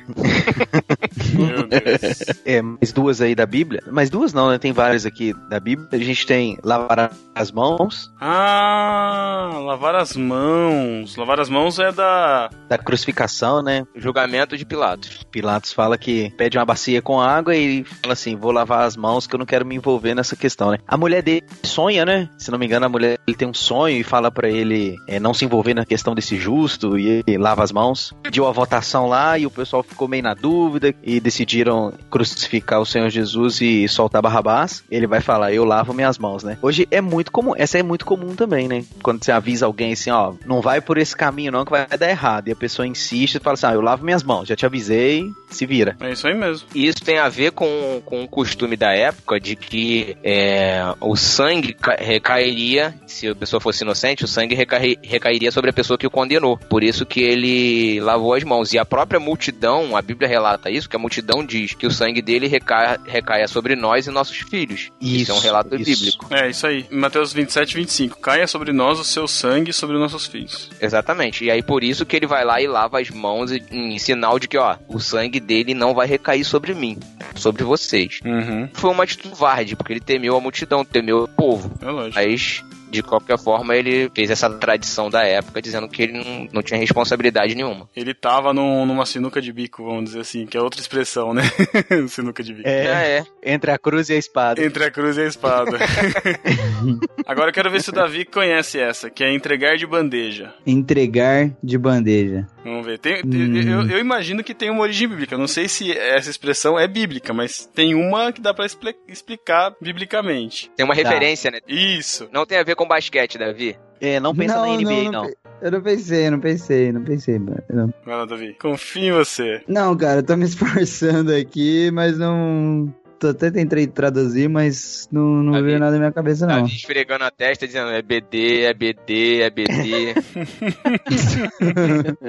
B: Meu Deus.
D: É, mais duas aí da Bíblia. Mais duas não, né? Tem várias aqui da Bíblia. A gente tem lavar as mãos,
B: Ah, lavar as mãos. Lavar as mãos é da.
D: da crucificação, né?
G: Julgamento de Pilatos.
D: Pilatos fala que pede uma bacia com água e fala assim: vou lavar as mãos que eu não quero me envolver nessa questão, né? A mulher dele sonha, né? Se não me engano, a mulher ele tem um sonho e fala pra ele é, não se envolver na questão desse justo e ele lava as mãos. Pediu a votação lá e o pessoal ficou meio na dúvida e decidiram crucificar o Senhor Jesus e soltar Barrabás. Ele vai falar: eu lavo minhas mãos, né? Hoje é muito comum, essa é muito comum também, né? Quando você avisa alguém assim, ó, não vai por esse caminho não que vai dar errado. E a pessoa insiste e fala assim: ah, eu lavo minhas mãos, já te avisei, se vira.
B: É isso aí mesmo.
G: E isso tem a ver com, com o costume da época de que é, o sangue ca- recairia, se a pessoa fosse inocente, o sangue recai- recairia sobre a pessoa que o condenou. Por isso que ele lavou as mãos. E a própria multidão, a Bíblia relata isso, que a multidão diz que o sangue dele recai, recaia sobre nós e nossos filhos. Isso, é um relato
D: isso.
G: bíblico.
B: É isso aí. Mateus 27, 25. Caia sobre nós o seu sangue e sobre os nossos filhos.
G: Exatamente. E aí por isso que ele vai lá e lava as mãos em, sinal de que, ó, o sangue dele não vai recair sobre mim, sobre vocês.
B: Uhum.
G: Foi uma atitude covarde, porque ele temeu a multidão, temeu o povo.
B: É lógico.
G: Mas, de qualquer forma, ele fez essa tradição da época, dizendo que ele não, não tinha responsabilidade nenhuma.
B: Ele tava num- numa sinuca de bico, vamos dizer assim, que é outra expressão, né? sinuca de bico.
G: É, é.
D: Entre a cruz e a espada.
B: Entre a cruz e a espada. Agora eu quero ver se o Davi conhece essa, que é entregar de bandeja.
C: Entregar de bandeja.
B: Vamos ver. Tem-
C: Hum.
B: eu, eu imagino que tem uma origem bíblica. Eu não sei se essa expressão é bíblica, mas tem uma que dá pra expli- explicar biblicamente.
G: Tem uma
D: Tá.
G: referência, né?
B: Isso.
G: Não tem a ver com basquete, Davi.
D: É, não pensa na NBA, não.
C: pe- Eu não pensei, não pensei, não pensei, mano. Não.
B: Vai lá, Davi. Confio em você.
C: Não, cara, eu tô me esforçando aqui, mas não. Até tentei traduzir, mas não, não veio nada na minha cabeça, não.
G: Davi esfregando a testa, dizendo é BD, é BD, é BD.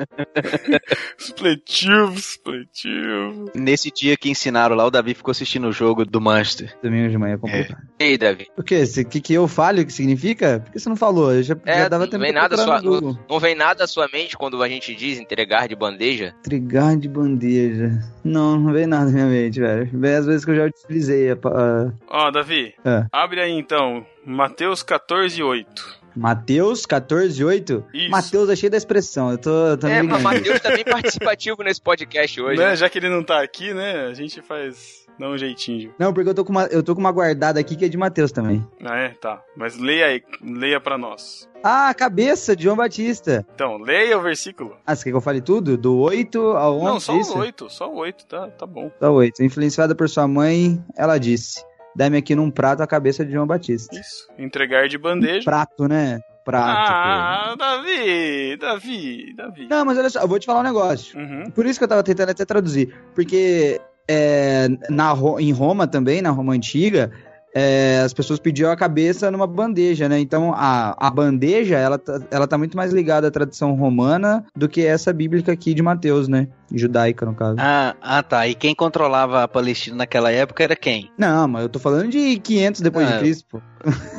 B: Supletivo, supletivo.
D: Nesse dia que ensinaram lá, o Davi ficou assistindo o jogo do Manchester.
C: Domingo de manhã é complicado.
G: e aí, Davi?
C: O quê? O que, que eu falo o que significa? Por que você não falou? Eu já,
G: É,
C: já dava
G: não
C: tempo
G: vem nada sua,
C: no
G: não, não vem nada à sua mente quando a gente diz entregar de bandeja?
C: Trigar de bandeja. Não, não veio nada na minha mente, velho. Vem às vezes que eu já utilizei a. a-
B: Ó, Davi,
C: É.
B: abre aí então, Mateus 14, 8.
C: Mateus 14, 8?
B: Isso.
C: Mateus é cheio da expressão. Eu tô, tô
G: É, mas Matheus tá bem participativo nesse podcast hoje.
B: Né?
G: né?
B: Já que ele não tá aqui, né? A gente faz. dá um jeitinho.
C: Não, porque eu tô, com uma, eu tô com uma guardada aqui que é de Mateus também.
B: Ah, é? Tá. Mas leia aí, leia pra nós.
C: Ah, a cabeça de João Batista.
B: Então, leia o versículo.
C: Ah, você quer que eu fale tudo? Do 8 ao 11?
B: não, só o 8, só o 8, tá, tá bom.
C: Só o 8. Influenciada por sua mãe, ela disse: Dá-me aqui num prato a cabeça de João Batista.
B: Isso. Entregar de bandeja.
C: Prato, né? Prato.
B: Ah, Davi, Davi, Davi.
C: pô. Não, mas olha só, eu vou te falar um negócio.
B: Uhum.
C: Por isso que eu tava tentando até traduzir. Porque é, na, em Roma também, na Roma Antiga, é, as pessoas pediam a cabeça numa bandeja, né? Então a, a bandeja, ela tá, ela tá muito mais ligada à tradição romana do que essa bíblica aqui de Mateus, né? Judaica, no caso.
D: Ah, ah, tá. E quem controlava a Palestina naquela época era quem?
C: Não, mas eu tô falando de 500 depois
D: Ah,
C: de Cristo, pô.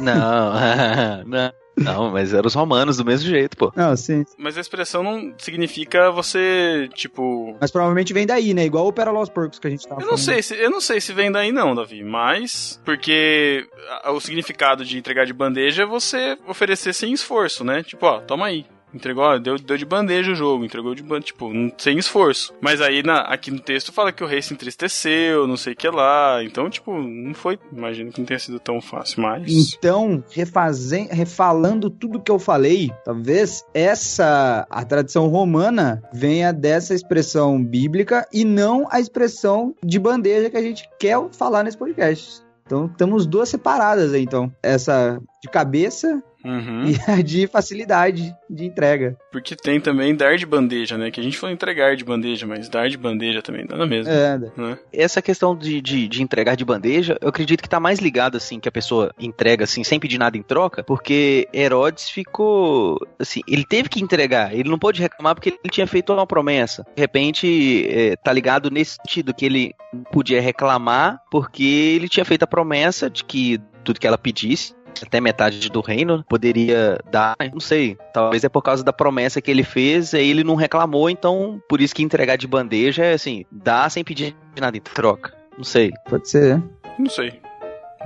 D: Não, não. Não, mas eram os romanos do mesmo jeito, pô.
C: Não, sim.
B: Mas a expressão não significa você, tipo.
C: Mas provavelmente vem daí, né? Igual o Pera Los Porcos que a gente tava
B: Eu não
C: falando.
B: sei se eu não sei se vem daí não, Davi, mas porque o significado de entregar de bandeja é você oferecer sem esforço, né? Tipo, ó, toma aí. Entregou, deu, deu de bandeja o jogo, entregou de bandeja, tipo, sem esforço. Mas aí na- aqui no texto fala que o rei se entristeceu, não sei o que lá. Então, tipo, não foi. Imagino que não tenha sido tão fácil, mas.
C: Então, refazen- refalando tudo que eu falei, talvez essa a tradição romana venha dessa expressão bíblica e não a expressão de bandeja que a gente quer falar nesse podcast. Então, temos duas separadas aí, então. Essa de cabeça
B: Uhum.
C: e a de facilidade de entrega.
B: Porque tem também dar de bandeja, né? Que a gente falou entregar de bandeja, mas dar de bandeja também dá na mesma.
C: É,
B: Né?
D: Essa questão de, de, de entregar de bandeja, eu acredito que tá mais ligado, assim, que a pessoa entrega, assim, sem pedir nada em troca, porque Herodes ficou, assim, ele teve que entregar, ele não pôde reclamar porque ele tinha feito uma promessa. De repente, é, tá ligado nesse sentido, que ele podia reclamar porque ele tinha feito a promessa de que tudo que ela pedisse, até metade do reino, poderia dar, não sei, talvez é por causa da promessa que ele fez, aí ele não reclamou, então por isso que entregar de bandeja é assim, dá sem pedir nada em troca. Não sei.
C: pode ser. né?
B: Não sei.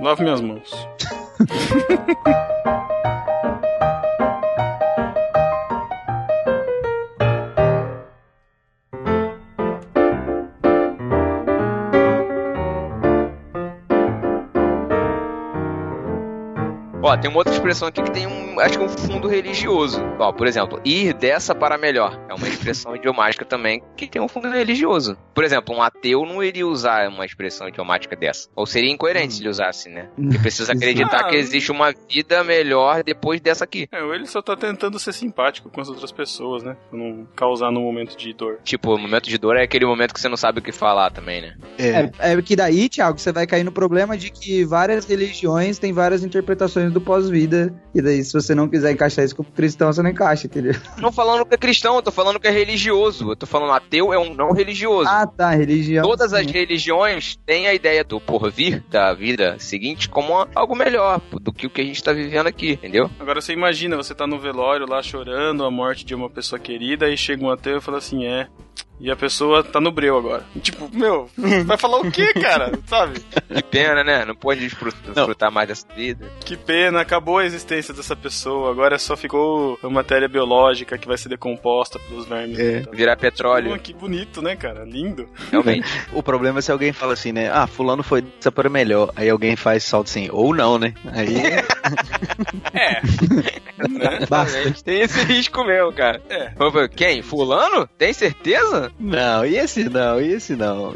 B: Lave minhas mãos.
G: Ó, tem uma outra expressão aqui que tem um, acho que um fundo religioso. Ó, por exemplo, ir dessa para melhor. É uma expressão idiomática também que tem um fundo religioso. Por exemplo, um ateu não iria usar uma expressão idiomática dessa. Ou seria incoerente se ele usasse, né? Ele precisa acreditar
B: Ah,
G: que existe uma vida melhor depois dessa aqui.
B: É, ele só tá tentando ser simpático com as outras pessoas, né? Pra não causar no momento de dor.
G: Tipo, o momento de dor é aquele momento que você não sabe o que falar também, né?
C: É, é que daí, Thiago, você vai cair no problema de que várias religiões têm várias interpretações do pós-vida. E daí, se você não quiser encaixar isso como cristão, você não encaixa, entendeu?
G: Não falando que é cristão, eu tô falando que é religioso. Eu tô falando ateu é um não religioso.
C: Ah, tá, religião.
G: Todas as
C: sim.
G: religiões têm a ideia do porvir, da vida seguinte, como algo melhor do que o que a gente tá vivendo aqui, entendeu?
B: Agora você imagina, você tá no velório lá chorando a morte de uma pessoa querida e chega um ateu e fala assim, é. E a pessoa tá no breu agora. Tipo, meu, vai falar o quê, cara? Sabe?
G: Que pena, né? Não pode desfrutar, mais dessa vida.
B: Que pena, acabou a existência dessa pessoa. Agora só ficou a matéria biológica que vai ser decomposta pelos vermes.
D: É.
B: Então,
G: Virar petróleo,
B: Pô, que bonito, né, cara? Lindo.
G: realmente.
D: O problema é se alguém fala assim, né? Ah, fulano foi dessa para melhor. Aí alguém faz salto assim, ou não, né? Aí.
B: É. né?
C: Basta.
G: Tem esse risco mesmo, cara.
B: É.
G: Quem? Fulano? Tem certeza?
D: não, e esse não, e esse não.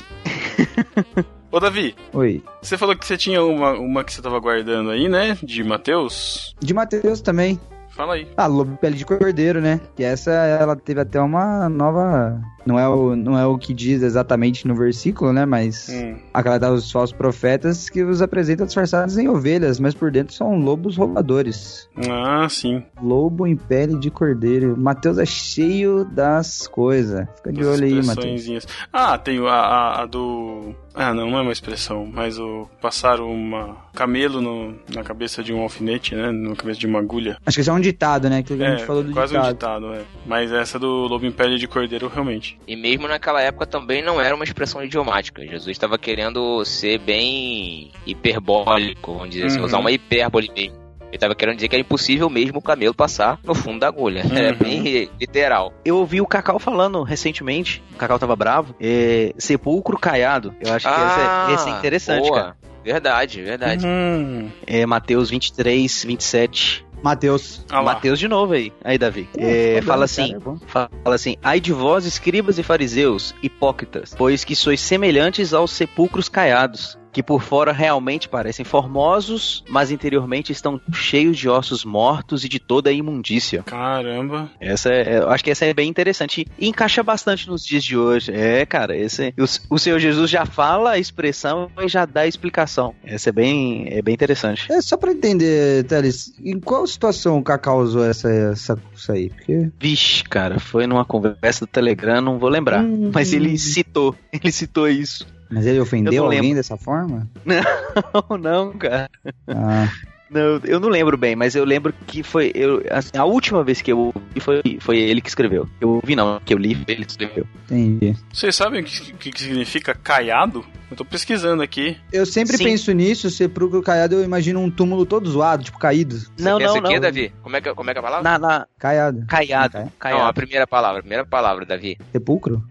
B: Ô, Davi,
C: Oi.
B: você falou que você tinha uma, uma que você tava guardando aí, né? De Mateus.
C: De Mateus também.
B: Fala aí.
C: Ah, lobo pele de cordeiro, né? Que essa ela teve até uma nova. Não é o, não é o que diz exatamente no versículo, né? Mas
B: Hum.
C: aquela dos falsos profetas que os apresentam disfarçados em ovelhas, mas por dentro são lobos roubadores.
B: Ah, sim.
C: Lobo em pele de cordeiro. Mateus é cheio das coisas. Fica de
B: Das
C: olho aí, Mateus.
B: Ah, tem a, a- a do. Ah, não, não é uma expressão, mas o passar uma camelo no- na cabeça de um alfinete, né? Na cabeça de uma agulha.
C: Acho que isso é um ditado, né? Que a gente
B: É,
C: falou do
B: quase um
C: ditado.
B: ditado, é. Mas essa do lobo em pele de cordeiro, realmente.
G: E mesmo naquela época também não era uma expressão idiomática. Jesus estava querendo ser bem hiperbólico, vamos dizer assim,
B: Uhum.
G: usar uma hipérbole mesmo. Ele estava querendo dizer que era impossível mesmo o camelo passar no fundo da agulha. Era
B: Uhum.
G: bem literal.
D: Eu ouvi o Cacau falando recentemente, o Cacau tava bravo, é, sepulcro caiado. Eu acho que esse, é, esse é interessante,
G: Ah, boa.
D: cara.
G: Verdade, verdade.
B: Hum.
D: É Mateus 23, 27.
C: Mateus.
B: Ah.
D: Mateus de novo aí. Aí, Davi.
C: Pô,
D: É, fala
C: cara,
D: assim,
C: é bom.
D: Fala assim: Ai de vós, escribas e fariseus, hipócritas, pois que sois semelhantes aos sepulcros caiados, que por fora realmente parecem formosos, mas interiormente estão cheios de ossos mortos e de toda a imundícia.
B: Caramba.
D: Essa é, eu acho que essa é bem interessante e encaixa bastante nos dias de hoje. É, cara, esse o, o Senhor Jesus já fala a expressão e já dá a explicação. Essa é bem, é bem interessante.
C: É só pra entender, Teles, em qual situação o Cacau usou essa, essa, isso aí? Porque.
D: Vixe, cara, foi numa conversa do Telegram, não vou lembrar,
C: Hum.
D: mas ele citou, ele citou isso.
C: Mas ele
D: Eu
C: ofendeu alguém
D: lembro.
C: dessa forma?
D: Não, não, cara.
C: Ah,
D: Não, eu não lembro bem, mas eu lembro que foi. Eu, assim, a última vez que eu ouvi foi, foi ele que escreveu. Eu ouvi não, que eu li, ele que escreveu.
C: entendi.
B: Vocês sabem o que, que- que significa caiado? Eu tô pesquisando aqui.
C: Eu sempre
D: Sim.
C: penso nisso, sepulcro caiado, eu imagino um túmulo todo zoado, tipo caído.
D: Não,
G: Pensa
D: não,
G: o quê,
D: não.
G: Davi? Como é que, como é que é a palavra?
D: Na, na
C: Caiado.
D: caiado,
C: Cai-
G: Não, a
D: caiado.
G: primeira palavra, a primeira palavra, Davi.
C: Sepulcro?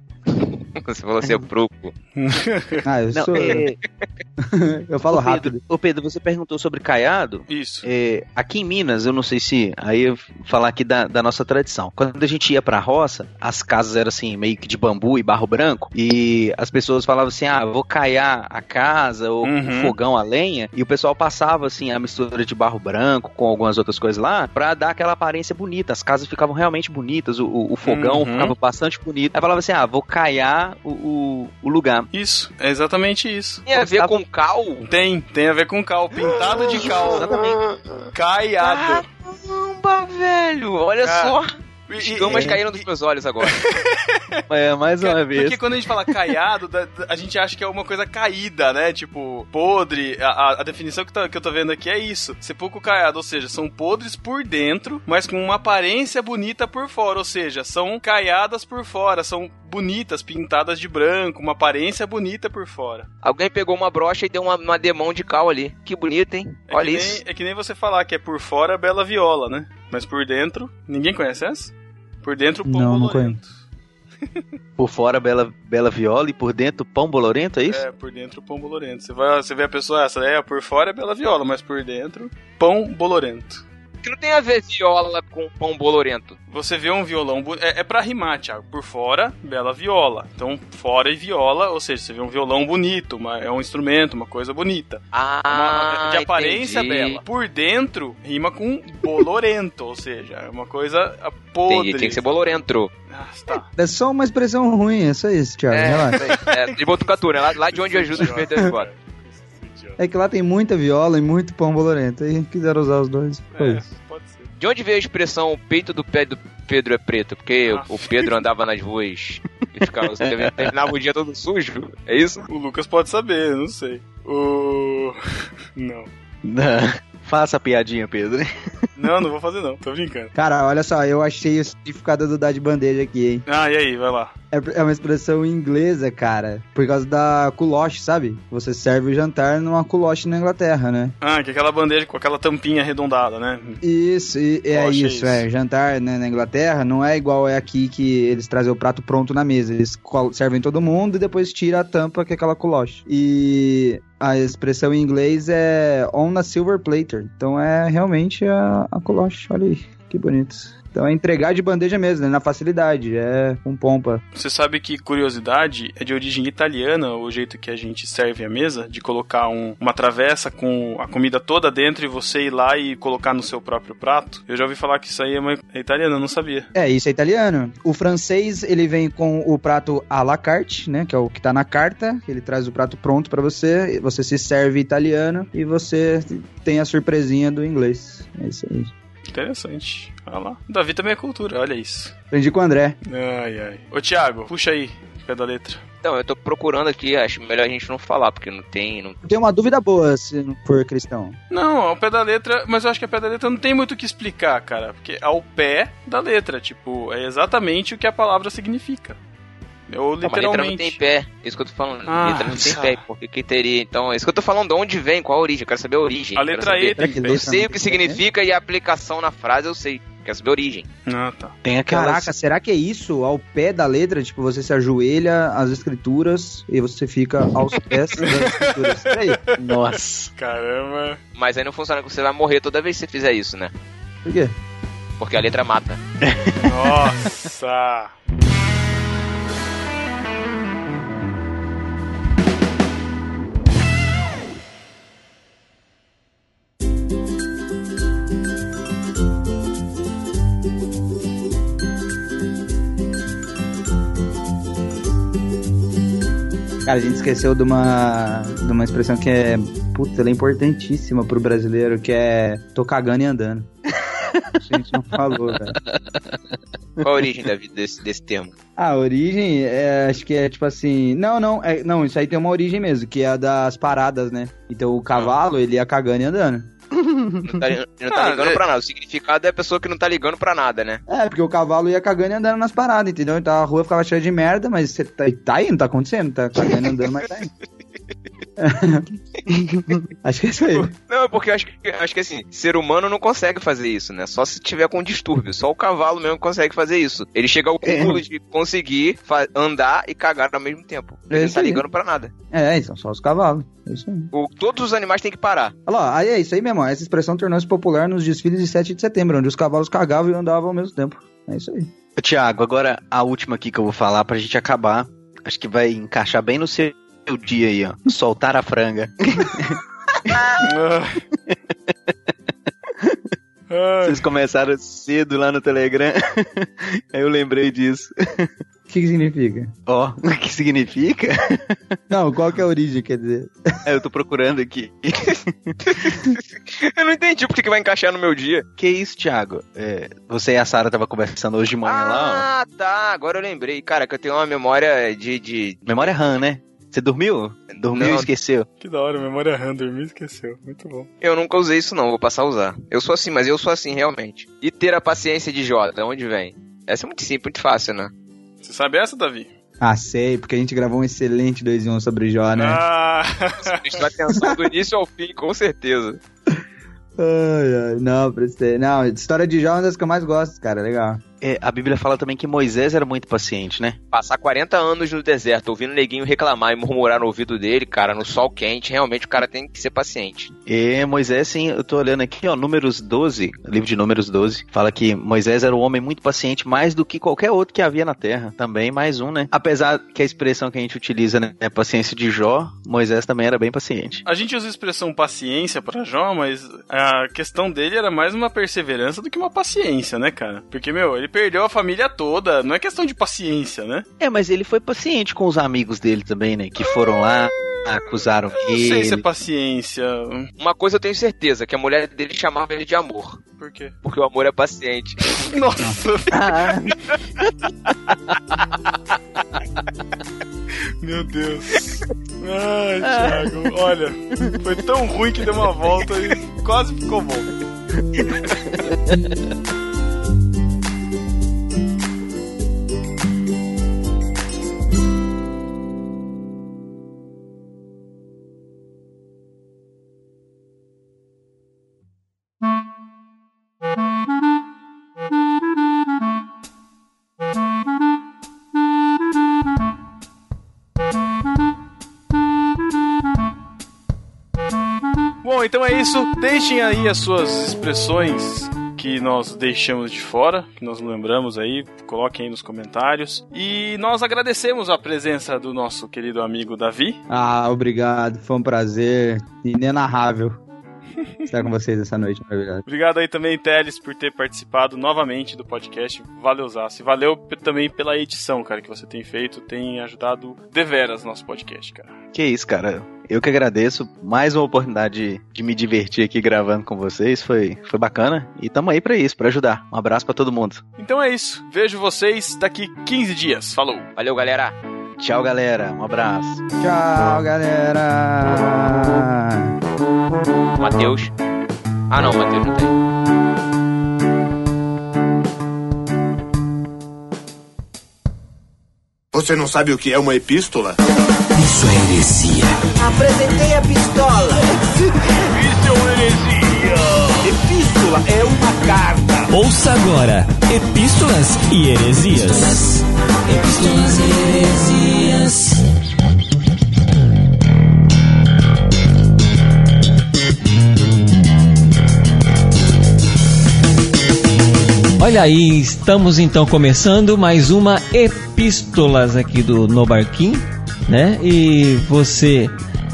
G: Você falou sepulcro.
C: Ah, eu
D: Não,
C: sou.
D: é,
C: Eu falo
D: ô, Pedro,
C: rápido.
D: ô Pedro, você perguntou sobre caiado.
B: Isso.
D: É, aqui em Minas, eu não sei se. Aí eu vou falar aqui da, da nossa tradição. Quando a gente ia pra roça, as casas eram assim, meio que de bambu e barro branco. E as pessoas falavam assim: ah, vou caiar a casa ou
B: Uhum.
D: o fogão a lenha. E o pessoal passava assim a mistura de barro branco com algumas outras coisas lá pra dar aquela aparência bonita. As casas ficavam realmente bonitas, o, o- o fogão
B: Uhum.
D: ficava bastante bonito. Aí falava assim: ah, vou caiar o, o, o lugar.
B: Isso, é exatamente isso.
G: Tem a ver com cal?
B: Tem, tem a ver com cal, pintado de cal.
D: Exatamente.
B: Caiado.
G: Caramba, velho! Olha
B: Cara,
G: só! Escamas
B: e-
G: caíram dos meus olhos agora.
D: É, mais uma vez.
B: Porque quando a gente fala caiado, a gente acha que é uma coisa caída, né? Tipo, podre. A, a- definição que, tá- que eu tô vendo aqui é isso. Sepulcro caiado, ou seja, são podres por dentro, mas com uma aparência bonita por fora. Ou seja, são caiadas por fora, são bonitas, pintadas de branco, uma aparência bonita por fora.
G: Alguém pegou uma brocha e deu uma, uma demão de cal ali. Que bonito, hein?
B: É
G: Olha isso.
B: Nem, é que nem você falar que é por fora bela viola, né? Mas por dentro, ninguém conhece essa? Por dentro, pão
C: Não, não
B: bolorento.
D: Por fora, bela, bela viola e por dentro, pão bolorento, é isso?
B: É, por dentro, pão bolorento. Você, vai, você vê a pessoa, essa é, por fora é bela viola, mas por dentro, pão bolorento.
G: Que não tem a ver viola com pão bolorento.
B: Você vê um violão. É, é pra rimar, Thiago. Por fora, bela viola. Então, fora e viola, ou seja, você vê um violão bonito, uma- é um instrumento, uma coisa bonita.
G: Ah,
B: Uma- de aparência
G: entendi.
B: bela. Por dentro, rima com bolorento, ou seja, é uma coisa podre.
G: Entendi, tinha que ser bolorento.
B: Ah, tá.
C: É só uma expressão ruim, é só isso, Thiago. Relaxa.
G: É, é, de Botucatu, né? Lá, lá de onde ajuda os perdedores agora.
C: É que lá tem muita viola e muito pão bolorento. Aí quiseram usar os dois. Foi
B: É,
C: isso.
B: pode ser.
G: De onde veio a expressão o peito do pé do Pedro é preto? Porque
B: Ah.
G: o Pedro andava nas ruas e ficava, terminava o dia todo sujo. É isso?
B: O Lucas pode saber, não sei. O. Não.
D: Não. Faça a piadinha, Pedro.
B: Não, não vou fazer não, tô brincando.
C: Cara, olha só, eu achei o significado do dar de bandeja aqui, hein?
B: Ah, e aí, vai lá.
C: É, é uma expressão inglesa, cara. Por causa da culoche, sabe? Você serve o jantar numa culoche na Inglaterra, né?
B: Ah, que é aquela bandeja com aquela tampinha arredondada, né?
C: Isso, e- é
B: é
C: isso, é. Jantar né, na Inglaterra não é igual é aqui que eles trazem o prato pronto na mesa. Eles servem todo mundo e depois tira a tampa, que é aquela culoche. E a expressão em inglês é on a silver platter. Então é realmente a, a culoche. Olha aí, que bonito. Então é entregar de bandeja mesmo, né? Na facilidade, é com pompa.
B: Você sabe que, curiosidade, é de origem italiana o jeito que a gente serve a mesa, de colocar um- uma travessa com a comida toda dentro e você ir lá e colocar no seu próprio prato. Eu já ouvi falar que isso aí é, uma, é italiano, eu não sabia.
C: É, isso é italiano. O francês, ele vem com o prato à la carte, né? Que é o que tá na carta. Ele traz o prato pronto pra você. Você se serve italiano e você tem a surpresinha do inglês. É isso aí.
B: Interessante. Olha lá. Davi também é cultura, olha isso.
C: Aprendi com o André.
B: Ai, ai. Ô, Thiago, puxa aí, pé da letra.
G: Então, eu tô procurando aqui, acho melhor a gente não falar, porque não tem. Não...
C: Tem uma dúvida boa se não for cristão.
B: Não, ao pé da letra, mas eu acho que a pé da letra não tem muito o que explicar, cara. Porque ao pé da letra, tipo, é exatamente o que a palavra significa. Ou
G: Não, mas letra não tem
B: literalmente.
G: pé. Isso que eu tô falando.
B: Ah,
G: letra não tem pé. Porque que teria. Então, é isso que eu tô falando. De onde vem? Qual a origem? Eu quero saber a origem.
B: A letra E tem
C: que
B: pé.
G: Eu sei o que significa e a aplicação na frase eu sei. Quero saber a origem.
B: Ah, tá.
D: Tem aquelas...
C: Caraca, será que é isso? Ao pé da letra? Tipo, você se ajoelha às escrituras e você fica aos pés das escrituras. E aí?
D: Nossa.
B: Caramba.
G: Mas aí não funciona que você vai morrer toda vez que você fizer isso, né?
C: Por quê?
G: Porque a letra mata.
B: Nossa.
C: Cara, a gente esqueceu de uma, de uma expressão que é. Putz, ela é importantíssima pro brasileiro, que é tô cagando e andando. A gente não falou, velho.
G: Qual a origem da vida desse, desse termo?
C: A origem, é, acho que é tipo assim. Não, não, é, não, isso aí tem uma origem mesmo, que é a das paradas, né? Então o cavalo, ele ia cagando e andando.
G: Não tá, não tá
B: Ah,
G: ligando
B: é-
G: pra nada. O significado é a pessoa que não tá ligando pra nada, né?
C: É, porque o cavalo ia cagando e andando nas paradas, entendeu? Então a rua ficava cheia de merda, mas você tá, tá indo, tá acontecendo, tá cagando e andando, mas tá indo. acho que é isso aí.
G: Não, é porque eu acho que, acho que assim, ser humano não consegue fazer isso, né? Só se tiver com distúrbio. Só o cavalo mesmo consegue fazer isso. Ele chega ao cúmulo de conseguir andar e cagar ao mesmo tempo. Ele
C: É
G: não
C: isso
G: tá
C: aí.
G: ligando pra nada.
C: É, são só os cavalos. É isso aí.
G: O- todos os animais têm que parar.
C: Olha lá, aí é isso aí mesmo. Essa expressão tornou-se popular nos desfiles de 7 de setembro, onde os cavalos cagavam e andavam ao mesmo tempo. É isso aí.
D: Tiago, agora a última aqui que eu vou falar pra gente acabar. Acho que vai encaixar bem no seu dia aí, ó. Soltar a franga.
B: Ah.
D: Vocês começaram cedo lá no Telegram. aí eu lembrei disso.
C: O que, que significa?
D: Ó, o que significa?
C: Não, qual que é a origem, quer dizer?
D: É, eu tô procurando aqui.
G: Eu não entendi porque que vai encaixar no meu dia.
D: Que isso, Thiago? É, você e a Sara tava conversando hoje de manhã lá,
G: Ah, tá. Agora eu lembrei. Cara, que eu tenho uma memória de. de...
D: Memória RAM, né? Você dormiu? Dormiu
G: Não.
D: e esqueceu.
B: que da hora, memória RAM, dormi e esqueceu. Muito bom.
G: Eu nunca usei isso, não. Vou passar a usar. Eu sou assim, mas eu sou assim realmente. E ter a paciência de Jó, de onde vem? Essa é muito simples, muito fácil, né?
B: Você sabe essa, Davi?
C: Ah, sei, porque a gente gravou um excelente 2 em 1 sobre Jó, né?
B: Ah,
G: Prestou atenção do início ao fim, com certeza.
C: Ai, ai, não, prestei. Não, história de Jó é uma das que eu mais gosto, cara, legal.
D: É, a Bíblia fala também que Moisés era muito paciente, né?
G: Passar 40 anos no deserto, ouvindo o neguinho reclamar e murmurar no ouvido dele, cara, no sol quente, realmente o cara tem que ser paciente.
D: E Moisés, sim, eu tô olhando aqui, ó, Números 12, livro de Números 12, fala que Moisés era um homem muito paciente, mais do que qualquer outro que havia na terra. Também mais um, né? Apesar que a expressão que a gente utiliza, né, é paciência de Jó, Moisés também era bem paciente.
B: a gente usa a expressão paciência pra Jó, mas a questão dele era mais uma perseverança do que uma paciência, né, cara? Porque, meu, ele perdeu a família toda. Não é questão de paciência, né?
D: É, mas ele foi paciente com os amigos dele também, né? Que foram lá, acusaram
B: Não sei se é
D: ele.
B: paciência.
G: Uma coisa eu tenho certeza, que a mulher dele chamava ele de amor,
B: Por quê?
G: porque o amor é paciente.
B: Nossa, meu Deus. Ai, Thiago, olha, foi tão ruim que deu uma volta e quase ficou bom. isso. Deixem aí as suas expressões que nós deixamos de fora, que nós lembramos aí, coloquem aí nos comentários. E nós agradecemos a presença do nosso querido amigo Davi.
C: Ah, obrigado, foi um prazer inenarrável estar com vocês essa noite maravilhosa.
B: Obrigado aí também, Teles, por ter participado novamente do podcast. Valeu, Zassi. Valeu também pela edição, cara, que você tem feito. Tem ajudado deveras nosso podcast, cara.
D: que isso, cara. Eu que agradeço. Mais uma oportunidade de, de me divertir aqui gravando com vocês. Foi, foi bacana. E tamo aí pra isso, pra ajudar. Um abraço pra todo mundo.
B: Então é isso. Vejo vocês daqui 15 dias. Falou!
G: Valeu, galera!
D: Tchau, galera. Um abraço.
C: Tchau, galera!
G: Matheus. Ah não, Matheus não tem.
H: Você Você não sabe o que é uma epístola?
I: Isso é heresia.
J: Apresentei a pistola.
I: Isso é uma heresia.
J: Epístola é uma carta.
I: Ouça agora Epístolas e Heresias.
E: Epístolas e heresias.
K: Olha aí, estamos então começando mais uma Epístolas aqui do No Barquinho, né? E você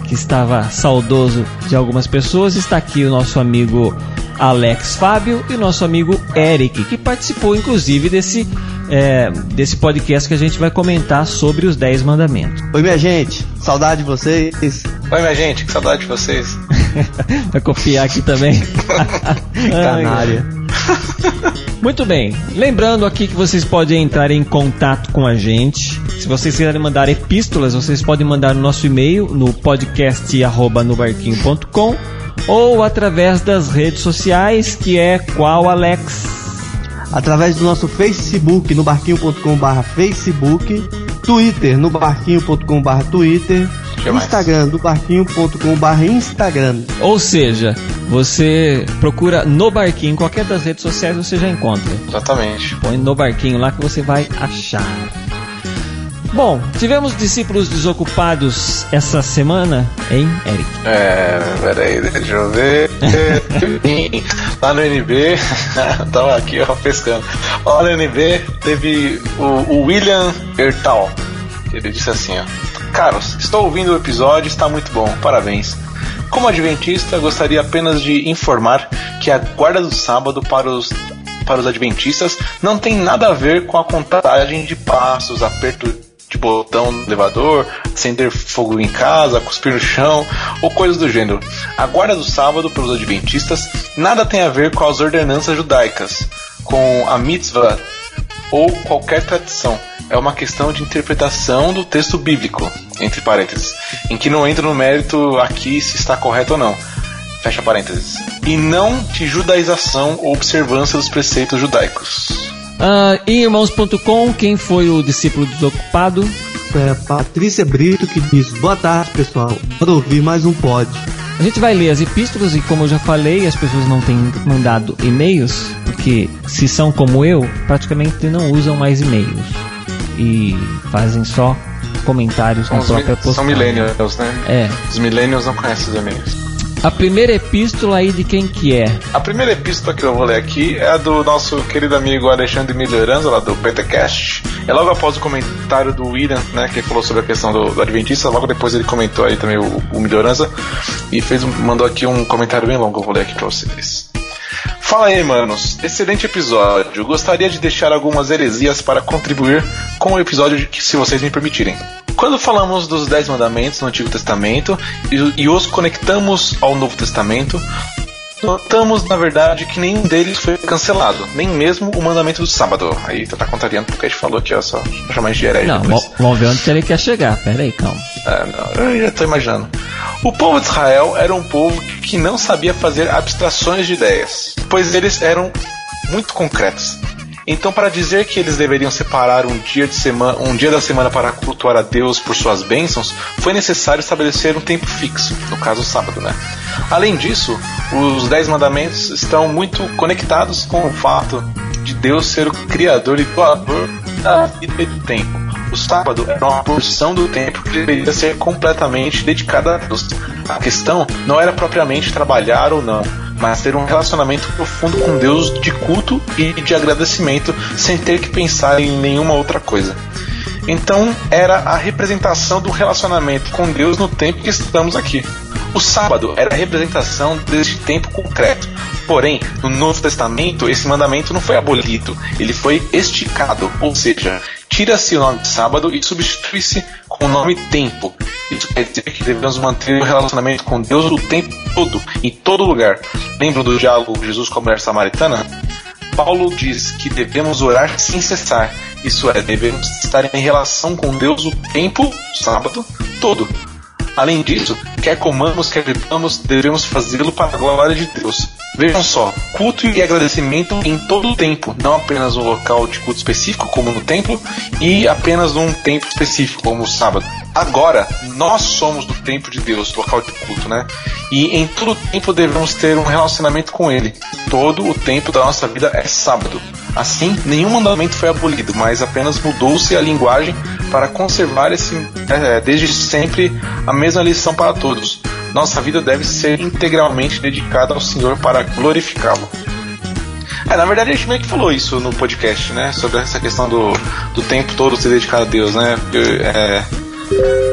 K: que estava saudoso de algumas pessoas, está aqui o nosso amigo Alex Fábio e o nosso amigo Eric, que participou inclusive desse, é, desse podcast que a gente vai comentar sobre os 10 mandamentos.
L: Oi, minha gente, saudade de vocês.
M: Oi, minha gente, que saudade de vocês.
K: vai copiar aqui também.
L: Canária.
K: Muito bem, lembrando aqui que vocês podem entrar em contato com a gente. Se vocês quiserem mandar epístolas, vocês podem mandar no nosso e-mail no podcast@nobarquinho.com ou através das redes sociais, que é qual Alex?
L: Através do nosso Facebook no barquinho.com/barra Facebook, Twitter no barquinho.com/barra Twitter, Instagram no barquinho.com/barra Instagram.
K: Ou seja, você procura no barquinho, em qualquer das redes sociais você já encontra.
M: Exatamente.
K: Põe no barquinho lá que você vai achar. Bom, tivemos discípulos desocupados essa semana, hein, Eric?
M: É, peraí, deixa eu ver. Lá no NB, tava aqui ó, pescando. Lá no NB teve o, o William Ertal. Ele disse assim: ó, Caros, estou ouvindo o episódio, está muito bom, parabéns. Como adventista, gostaria apenas de informar que a guarda do sábado para os para os adventistas não tem nada a ver com a contagem de passos, aperto de botão no elevador, acender fogo em casa, cuspir no chão ou coisas do gênero. A guarda do sábado para os adventistas nada tem a ver com as ordenanças judaicas, com a mitzvah ou qualquer tradição. É uma questão de interpretação do texto bíblico, entre parênteses, em que não entra no mérito aqui se está correto ou não. Fecha parênteses. E não de judaização ou observância dos preceitos judaicos.
K: Ah, em irmãos.com, quem foi o discípulo desocupado?
L: É Patrícia Brito que diz: Boa tarde, pessoal. Para ouvir mais um pod.
K: A gente vai ler as epístolas e, como eu já falei, as pessoas não têm mandado e-mails, porque se são como eu, praticamente não usam mais e-mails e fazem só comentários
M: São,
K: na própria
M: mi- são
K: postagem.
M: millennials, né?
K: É.
M: Os millennials não conhecem os e-mails.
K: A primeira epístola aí de quem que é?
M: A primeira epístola que eu vou ler aqui é a do nosso querido amigo Alexandre Melhoranza, lá do Pentecast. É logo após o comentário do William, né, que falou sobre a questão do, do Adventista. Logo depois ele comentou aí também o, o Melhoranza e fez, mandou aqui um comentário bem longo. Eu vou ler aqui pra vocês. Fala aí, manos. Excelente episódio. Gostaria de deixar algumas heresias para contribuir com o episódio, se vocês me permitirem. Quando falamos dos Dez Mandamentos no Antigo Testamento e, e os conectamos ao Novo Testamento, notamos, na verdade, que nenhum deles foi cancelado, nem mesmo o mandamento do sábado. Aí tá contrariando porque a gente falou aqui, ó, só pra chamar de herege.
K: Não, vamos ver onde ele quer chegar. Pera aí, calma.
M: É, não, eu já tô imaginando. O povo de Israel era um povo que não sabia fazer abstrações de ideias, pois eles eram muito concretos. Então, para dizer que eles deveriam separar um dia, de semana, um dia da semana para cultuar a Deus por suas bênçãos, foi necessário estabelecer um tempo fixo, no caso o sábado, né? Além disso, os Dez Mandamentos estão muito conectados com o fato de Deus ser o Criador e doador da vida e do tempo. O sábado era uma porção do tempo que deveria ser completamente dedicada a Deus. A questão não era propriamente trabalhar ou não, mas ter um relacionamento profundo com Deus de culto e de agradecimento sem ter que pensar em nenhuma outra coisa. Então era a representação do relacionamento com Deus no tempo que estamos aqui. O sábado era a representação deste tempo concreto. Porém, no Novo Testamento, esse mandamento não foi abolido, ele foi esticado, ou seja, tira-se o nome sábado e substitui-se com o nome tempo. Isso quer dizer que devemos manter o relacionamento com Deus o tempo todo, em todo lugar. Lembram do diálogo Jesus com a mulher samaritana? Paulo diz que devemos orar sem cessar, isso é, devemos estar em relação com Deus o tempo, sábado, todo. Além disso, quer comamos, quer bebamos, devemos fazê-lo para a glória de Deus. Vejam só, culto e agradecimento em todo o tempo, não apenas um local de culto específico, como no templo, e apenas num tempo específico, como o sábado. Agora, nós somos do templo de Deus, local de culto, né? E em todo o tempo devemos ter um relacionamento com Ele. Todo o tempo da nossa vida é sábado. Assim, nenhum mandamento foi abolido, mas apenas mudou-se a linguagem para conservar esse, é, desde sempre a mesma lição para todos. Nossa vida deve ser integralmente dedicada ao Senhor para glorificá-lo. É, na verdade a gente meio que falou isso no podcast, né? Sobre essa questão do, do tempo todo ser dedicado a Deus, né? É,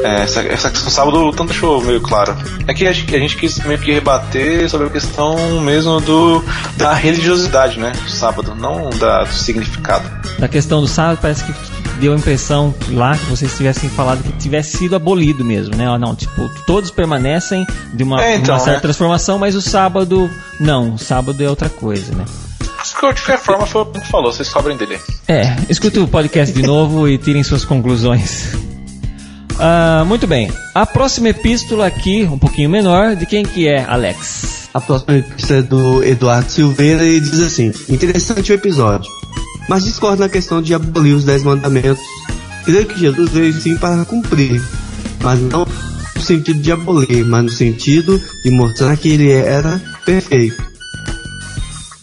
M: é, essa, essa questão do sábado tanto deixou meio claro. É que a gente, a gente quis meio que rebater sobre a questão mesmo do da religiosidade, né? Do sábado, não da, do significado.
K: Da questão do sábado, parece que deu a impressão lá que vocês tivessem falado que tivesse sido abolido mesmo, né? Não, tipo, todos permanecem de uma,
M: É, então,
K: uma certa
M: né?
K: transformação, mas o sábado, não, o sábado é outra coisa, né?
M: Mas de qualquer forma foi o que falou, vocês cobrem dele.
K: É, escute o podcast de novo e tirem suas conclusões. Ah, muito bem. A próxima epístola aqui, um pouquinho menor, de quem que é, Alex?
L: A próxima epístola é do Eduardo Silveira e diz assim: Interessante o episódio, mas discordo na questão de abolir os Dez Mandamentos. Creio que Jesus veio sim para cumprir, mas não no sentido de abolir, mas no sentido de mostrar que ele era perfeito.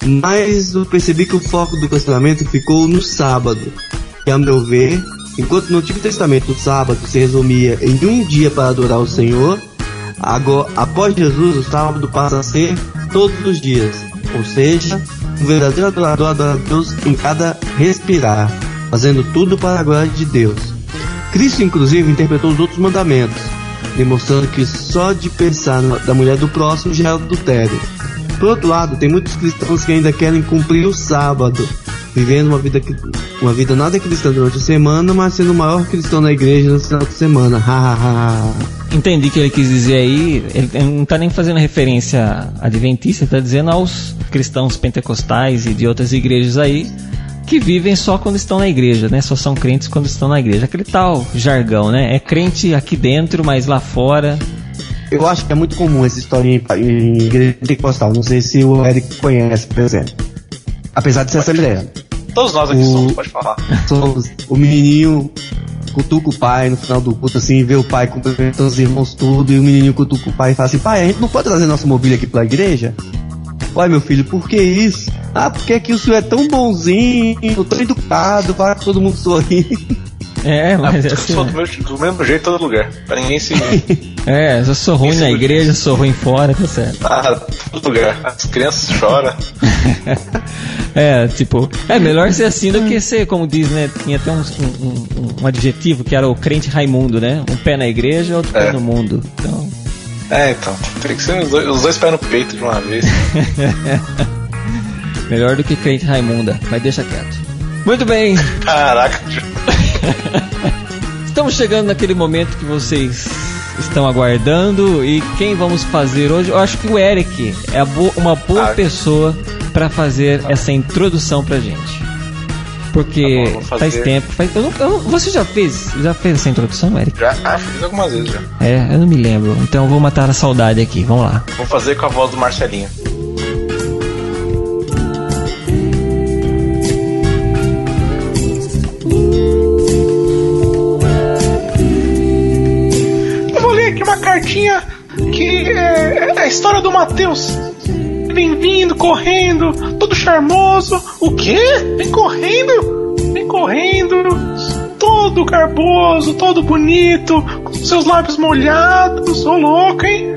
L: Mas eu percebi que o foco do questionamento ficou no sábado, que, a meu ver, enquanto no Antigo Testamento o sábado se resumia em um dia para adorar o Senhor, agora, após Jesus o sábado passa a ser todos os dias, ou seja, verdadeiro adorador adora Deus em cada respirar, fazendo tudo para a glória de Deus. Cristo, inclusive, interpretou os outros mandamentos, demonstrando que só de pensar na, mulher do próximo já é adultério. Por outro lado, tem muitos cristãos que ainda querem cumprir o sábado, vivendo uma vida, uma vida nada cristã durante a semana, mas sendo o maior cristão na igreja no final de semana. Ha, ha, ha, ha.
K: Entendi o que ele quis dizer aí. Ele não está nem fazendo referência adventista, está dizendo aos cristãos pentecostais e de outras igrejas aí que vivem só quando estão na igreja, né? Só são crentes quando estão na igreja. Aquele tal jargão, né? É crente aqui dentro, mas lá fora.
L: Eu acho que é muito comum essa história em, em igreja pentecostal. Não sei se o Eric conhece, por exemplo. Apesar de ser assembleia.
M: Todos nós aqui
L: O-
M: somos, pode falar.
L: Somos o menininho cutuca o pai no final do culto, assim, vê o pai cumprimentando os irmãos tudo, e o menininho cutuca o pai e fala assim, pai, a gente não pode trazer nossa mobília aqui pra igreja? Uai, meu filho, por que isso? Ah, porque aqui o senhor é tão bonzinho, tão educado, para que todo mundo sorrir.
K: É, mas é
M: Eu
K: assim.
M: sou do, meu- do mesmo jeito em todo lugar. Pra ninguém se.
K: É, eu sou ruim na igreja, sou ruim fora, tá certo.
M: Ah, todo lugar. As crianças choram.
K: É, tipo, é melhor ser assim do que ser, como diz, né? Tinha até um, um, um- adjetivo que era o crente Raimundo, né? Um pé na igreja, outro pé
M: É.
K: no mundo. Então,
M: É, então. Tem que ser os dois, os dois pés no peito de uma vez.
K: melhor do que crente Raimunda, mas deixa quieto. Muito bem,
M: Caraca,
K: estamos chegando naquele momento que vocês estão aguardando e quem vamos fazer hoje? Eu acho que o Eric é uma boa
M: Ah.
K: pessoa para fazer essa introdução pra gente. Porque
M: Tá bom,
K: faz tempo. Faz, eu não- eu você já fez? Já fez essa introdução, Eric?
M: já ah, fiz algumas vezes já.
K: É, eu não me lembro. Então eu vou matar a saudade aqui. Vamos lá.
M: Vou fazer com a voz do Marcelinho. É, é a história do Matheus. Vem vindo, correndo, todo charmoso. O quê? Vem correndo? Vem correndo, todo garboso, todo bonito, com seus lábios molhados. Ô louco, hein?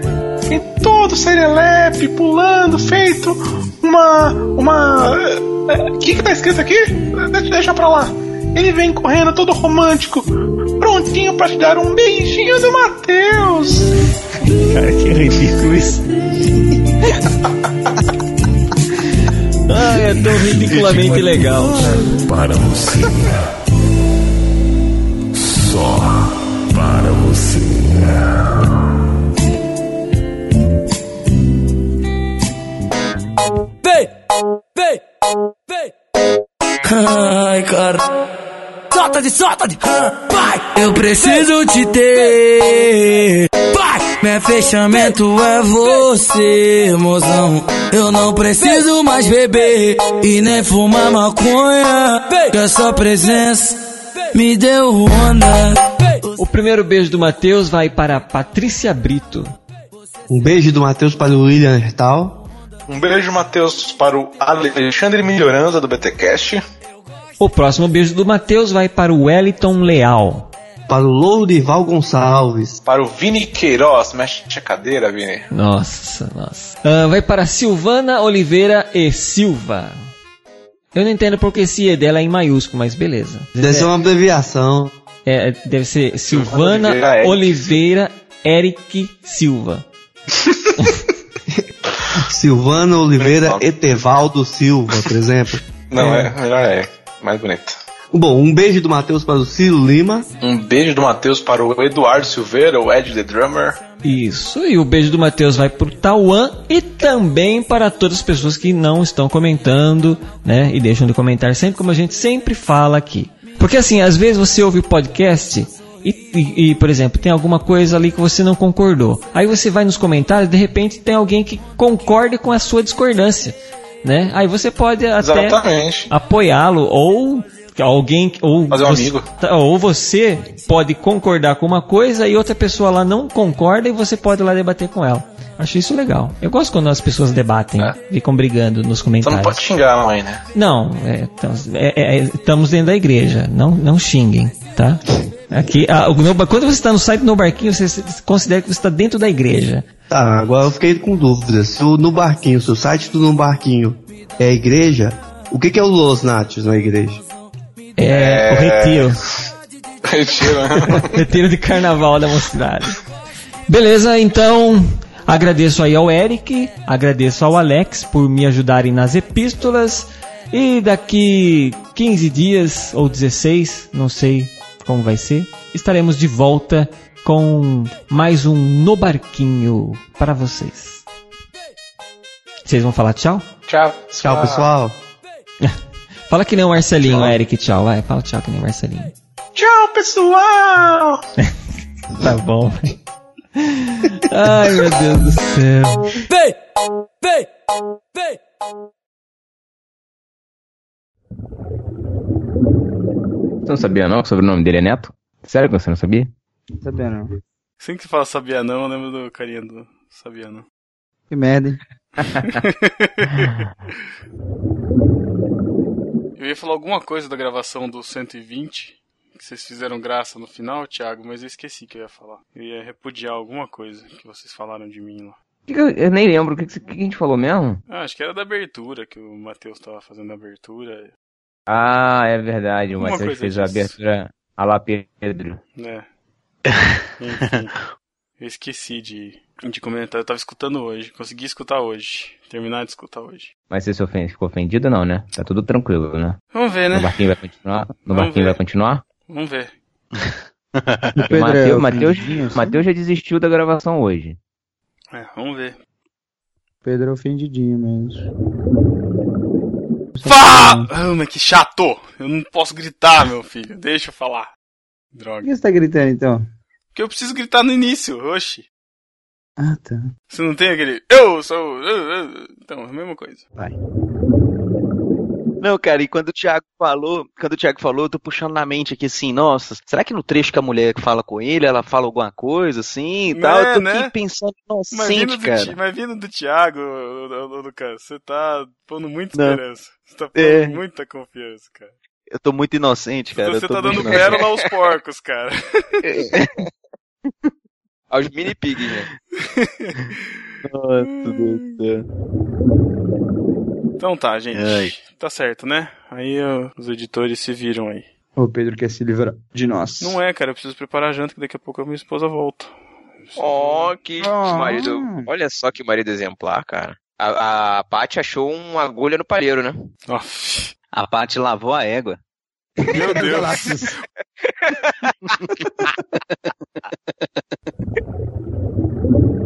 M: Vem todo serelepe, pulando, feito uma. uma. O que que tá escrito aqui? Deixa, pra lá. Ele vem correndo todo romântico, prontinho pra te dar um beijinho do Matheus.
K: Cara, que ridículo isso. ah, é tão ridiculamente legal.
I: Para você. Só para você.
J: Vem! Vem! Vem! Ai, cara. Solta de solta de. Vai! Eu preciso te ter. Meu fechamento é você, mozão. Eu não preciso mais beber e nem fumar maconha. Que a sua presença me deu onda.
K: O primeiro beijo do Matheus vai para Patrícia Brito.
L: Um beijo do Matheus para o William Hertal.
M: Um beijo, Matheus, para o Alexandre Melhoranza do BTcast.
K: O próximo beijo do Matheus vai para o Wellington Leal.
L: Para o Lourival Gonçalves.
M: Para o Vini Queiroz. Mexe a cadeira, Vini.
K: Nossa, nossa. Ah, vai para Silvana Oliveira e Silva. Eu não entendo porque esse E dela é em maiúsculo, mas beleza.
L: Deve ser uma abreviação.
K: É, deve ser Silvana
L: Oliveira
K: Oliveira,
L: Eric.
K: Eric Silva.
L: Silvana Oliveira Etevaldo Silva, por exemplo.
M: Não, é, melhor é. Mais bonito.
L: Bom, um beijo do Matheus para o Ciro Lima.
M: Um beijo do Matheus para o Eduardo Silveira, o Ed The Drummer.
K: Isso, e o beijo do Matheus vai pro Tauan e também para todas as pessoas que não estão comentando, né? E deixam de comentar sempre, como a gente sempre fala aqui. Porque assim, às vezes você ouve o podcast e, e- e, por exemplo, tem alguma coisa ali que você não concordou. Aí você vai nos comentários, de repente tem alguém que concorde com a sua discordância, né? Aí você pode até apoiá-lo ou alguém ou
M: Fazer um
K: você,
M: amigo.
K: tá, ou você pode concordar com uma coisa e outra pessoa lá não concorda e você pode ir lá debater com ela. Acho isso legal. Eu gosto quando as pessoas debatem, ficam brigando nos
M: Você
K: comentários.
M: não pode xingar a mãe, né?
K: Não, é, estamos- é, é, é, estamos dentro da igreja. Não, não xinguem, tá? Aqui, o no- quando você está no site no barquinho, você considera que você está dentro da igreja.
L: Tá, agora eu fiquei com dúvidas. Se o No Barquinho, se o site do No Barquinho é a igreja, o que, que é o Los Natos na igreja?
K: É, o retiro.
M: Retiro, né?
K: Retiro de carnaval da mocidade. Beleza, então agradeço aí ao Eric, agradeço ao Alex por me ajudarem nas epístolas. E daqui 15 dias ou 16, não sei como vai ser, estaremos de volta com mais um No Barquinho para vocês. Vocês vão falar tchau?
M: Tchau.
L: Tchau, pessoal.
K: Fala que nem o Marcelinho, Eric, tchau, vai. Fala tchau que nem o Marcelinho.
M: Tchau, pessoal!
K: Tá bom. Ai, meu Deus do céu.
J: Vem! Vem! Vem!
A: Você não sabia não que o sobrenome dele é Neto? Sério que você não sabia?
C: Sabia não.
B: Sempre que você fala sabia não, eu lembro do carinha do sabia não.
C: Que merda, hein?
B: Eu ia falar alguma coisa da gravação do 120, que vocês fizeram graça no final, Thiago, mas eu esqueci que eu ia falar. Eu ia repudiar alguma coisa que vocês falaram de mim lá.
A: Eu, nem lembro o que, a gente falou mesmo.
B: Ah, acho que era da abertura, que o Matheus tava fazendo a abertura.
A: Ah, é verdade. O Matheus fez a
B: disso.
A: abertura a lá Pedro.
B: né? Enfim, eu esqueci de, de comentar. Eu tava escutando hoje, consegui escutar hoje. Terminar de escutar hoje.
A: Mas você se ofen- ficou ofendido não, né? Tá tudo tranquilo, né?
B: Vamos ver, né?
A: No barquinho vai continuar? No
B: Vamos
A: barquinho
B: ver.
A: vai continuar?
B: Vamos ver.
C: É
A: Mateus, Mateus,
C: assim?
A: Mateus já desistiu da gravação hoje.
B: É, vamos ver.
C: Pedro é ofendidinho mesmo.
B: Fá! Ah, mas que chato! Eu não posso gritar, meu filho. Deixa eu falar.
C: Por
B: Droga.
C: que você tá gritando então?
B: Porque eu preciso gritar no início, oxi.
C: Ah, tá.
B: Você não tem aquele. Eu sou. Então, é a mesma coisa.
C: Vai.
D: Não, cara, e quando o Thiago falou, quando o Thiago falou, eu tô puxando na mente aqui assim, nossa, será que no trecho que a mulher fala com ele, ela fala alguma coisa assim e tal? Eu tô
B: Né,
D: aqui pensando, inocente,
B: do,
D: cara.
B: mas vindo do Thiago, Lucas, você tá pondo muita
D: Não.
B: esperança. Você tá pondo
D: É.
B: muita confiança, cara.
D: Eu tô muito inocente, cara.
B: você
D: eu tô
B: tá dando pérola aos porcos, cara.
D: Aos mini pig, né? Nossa, Deus do céu.
B: Então tá, gente.
D: Ai.
B: Tá certo, né? Aí ó, os editores se viram aí.
C: O Pedro quer se livrar de nós.
B: Não é, cara, eu preciso preparar a janta que daqui a pouco a minha esposa volta.
G: Ó, que
C: Ah.
G: marido. Olha só que marido exemplar, cara. A, a Paty achou uma agulha no palheiro, né?
B: Nossa.
D: A Paty lavou a égua.
B: Meu Deus.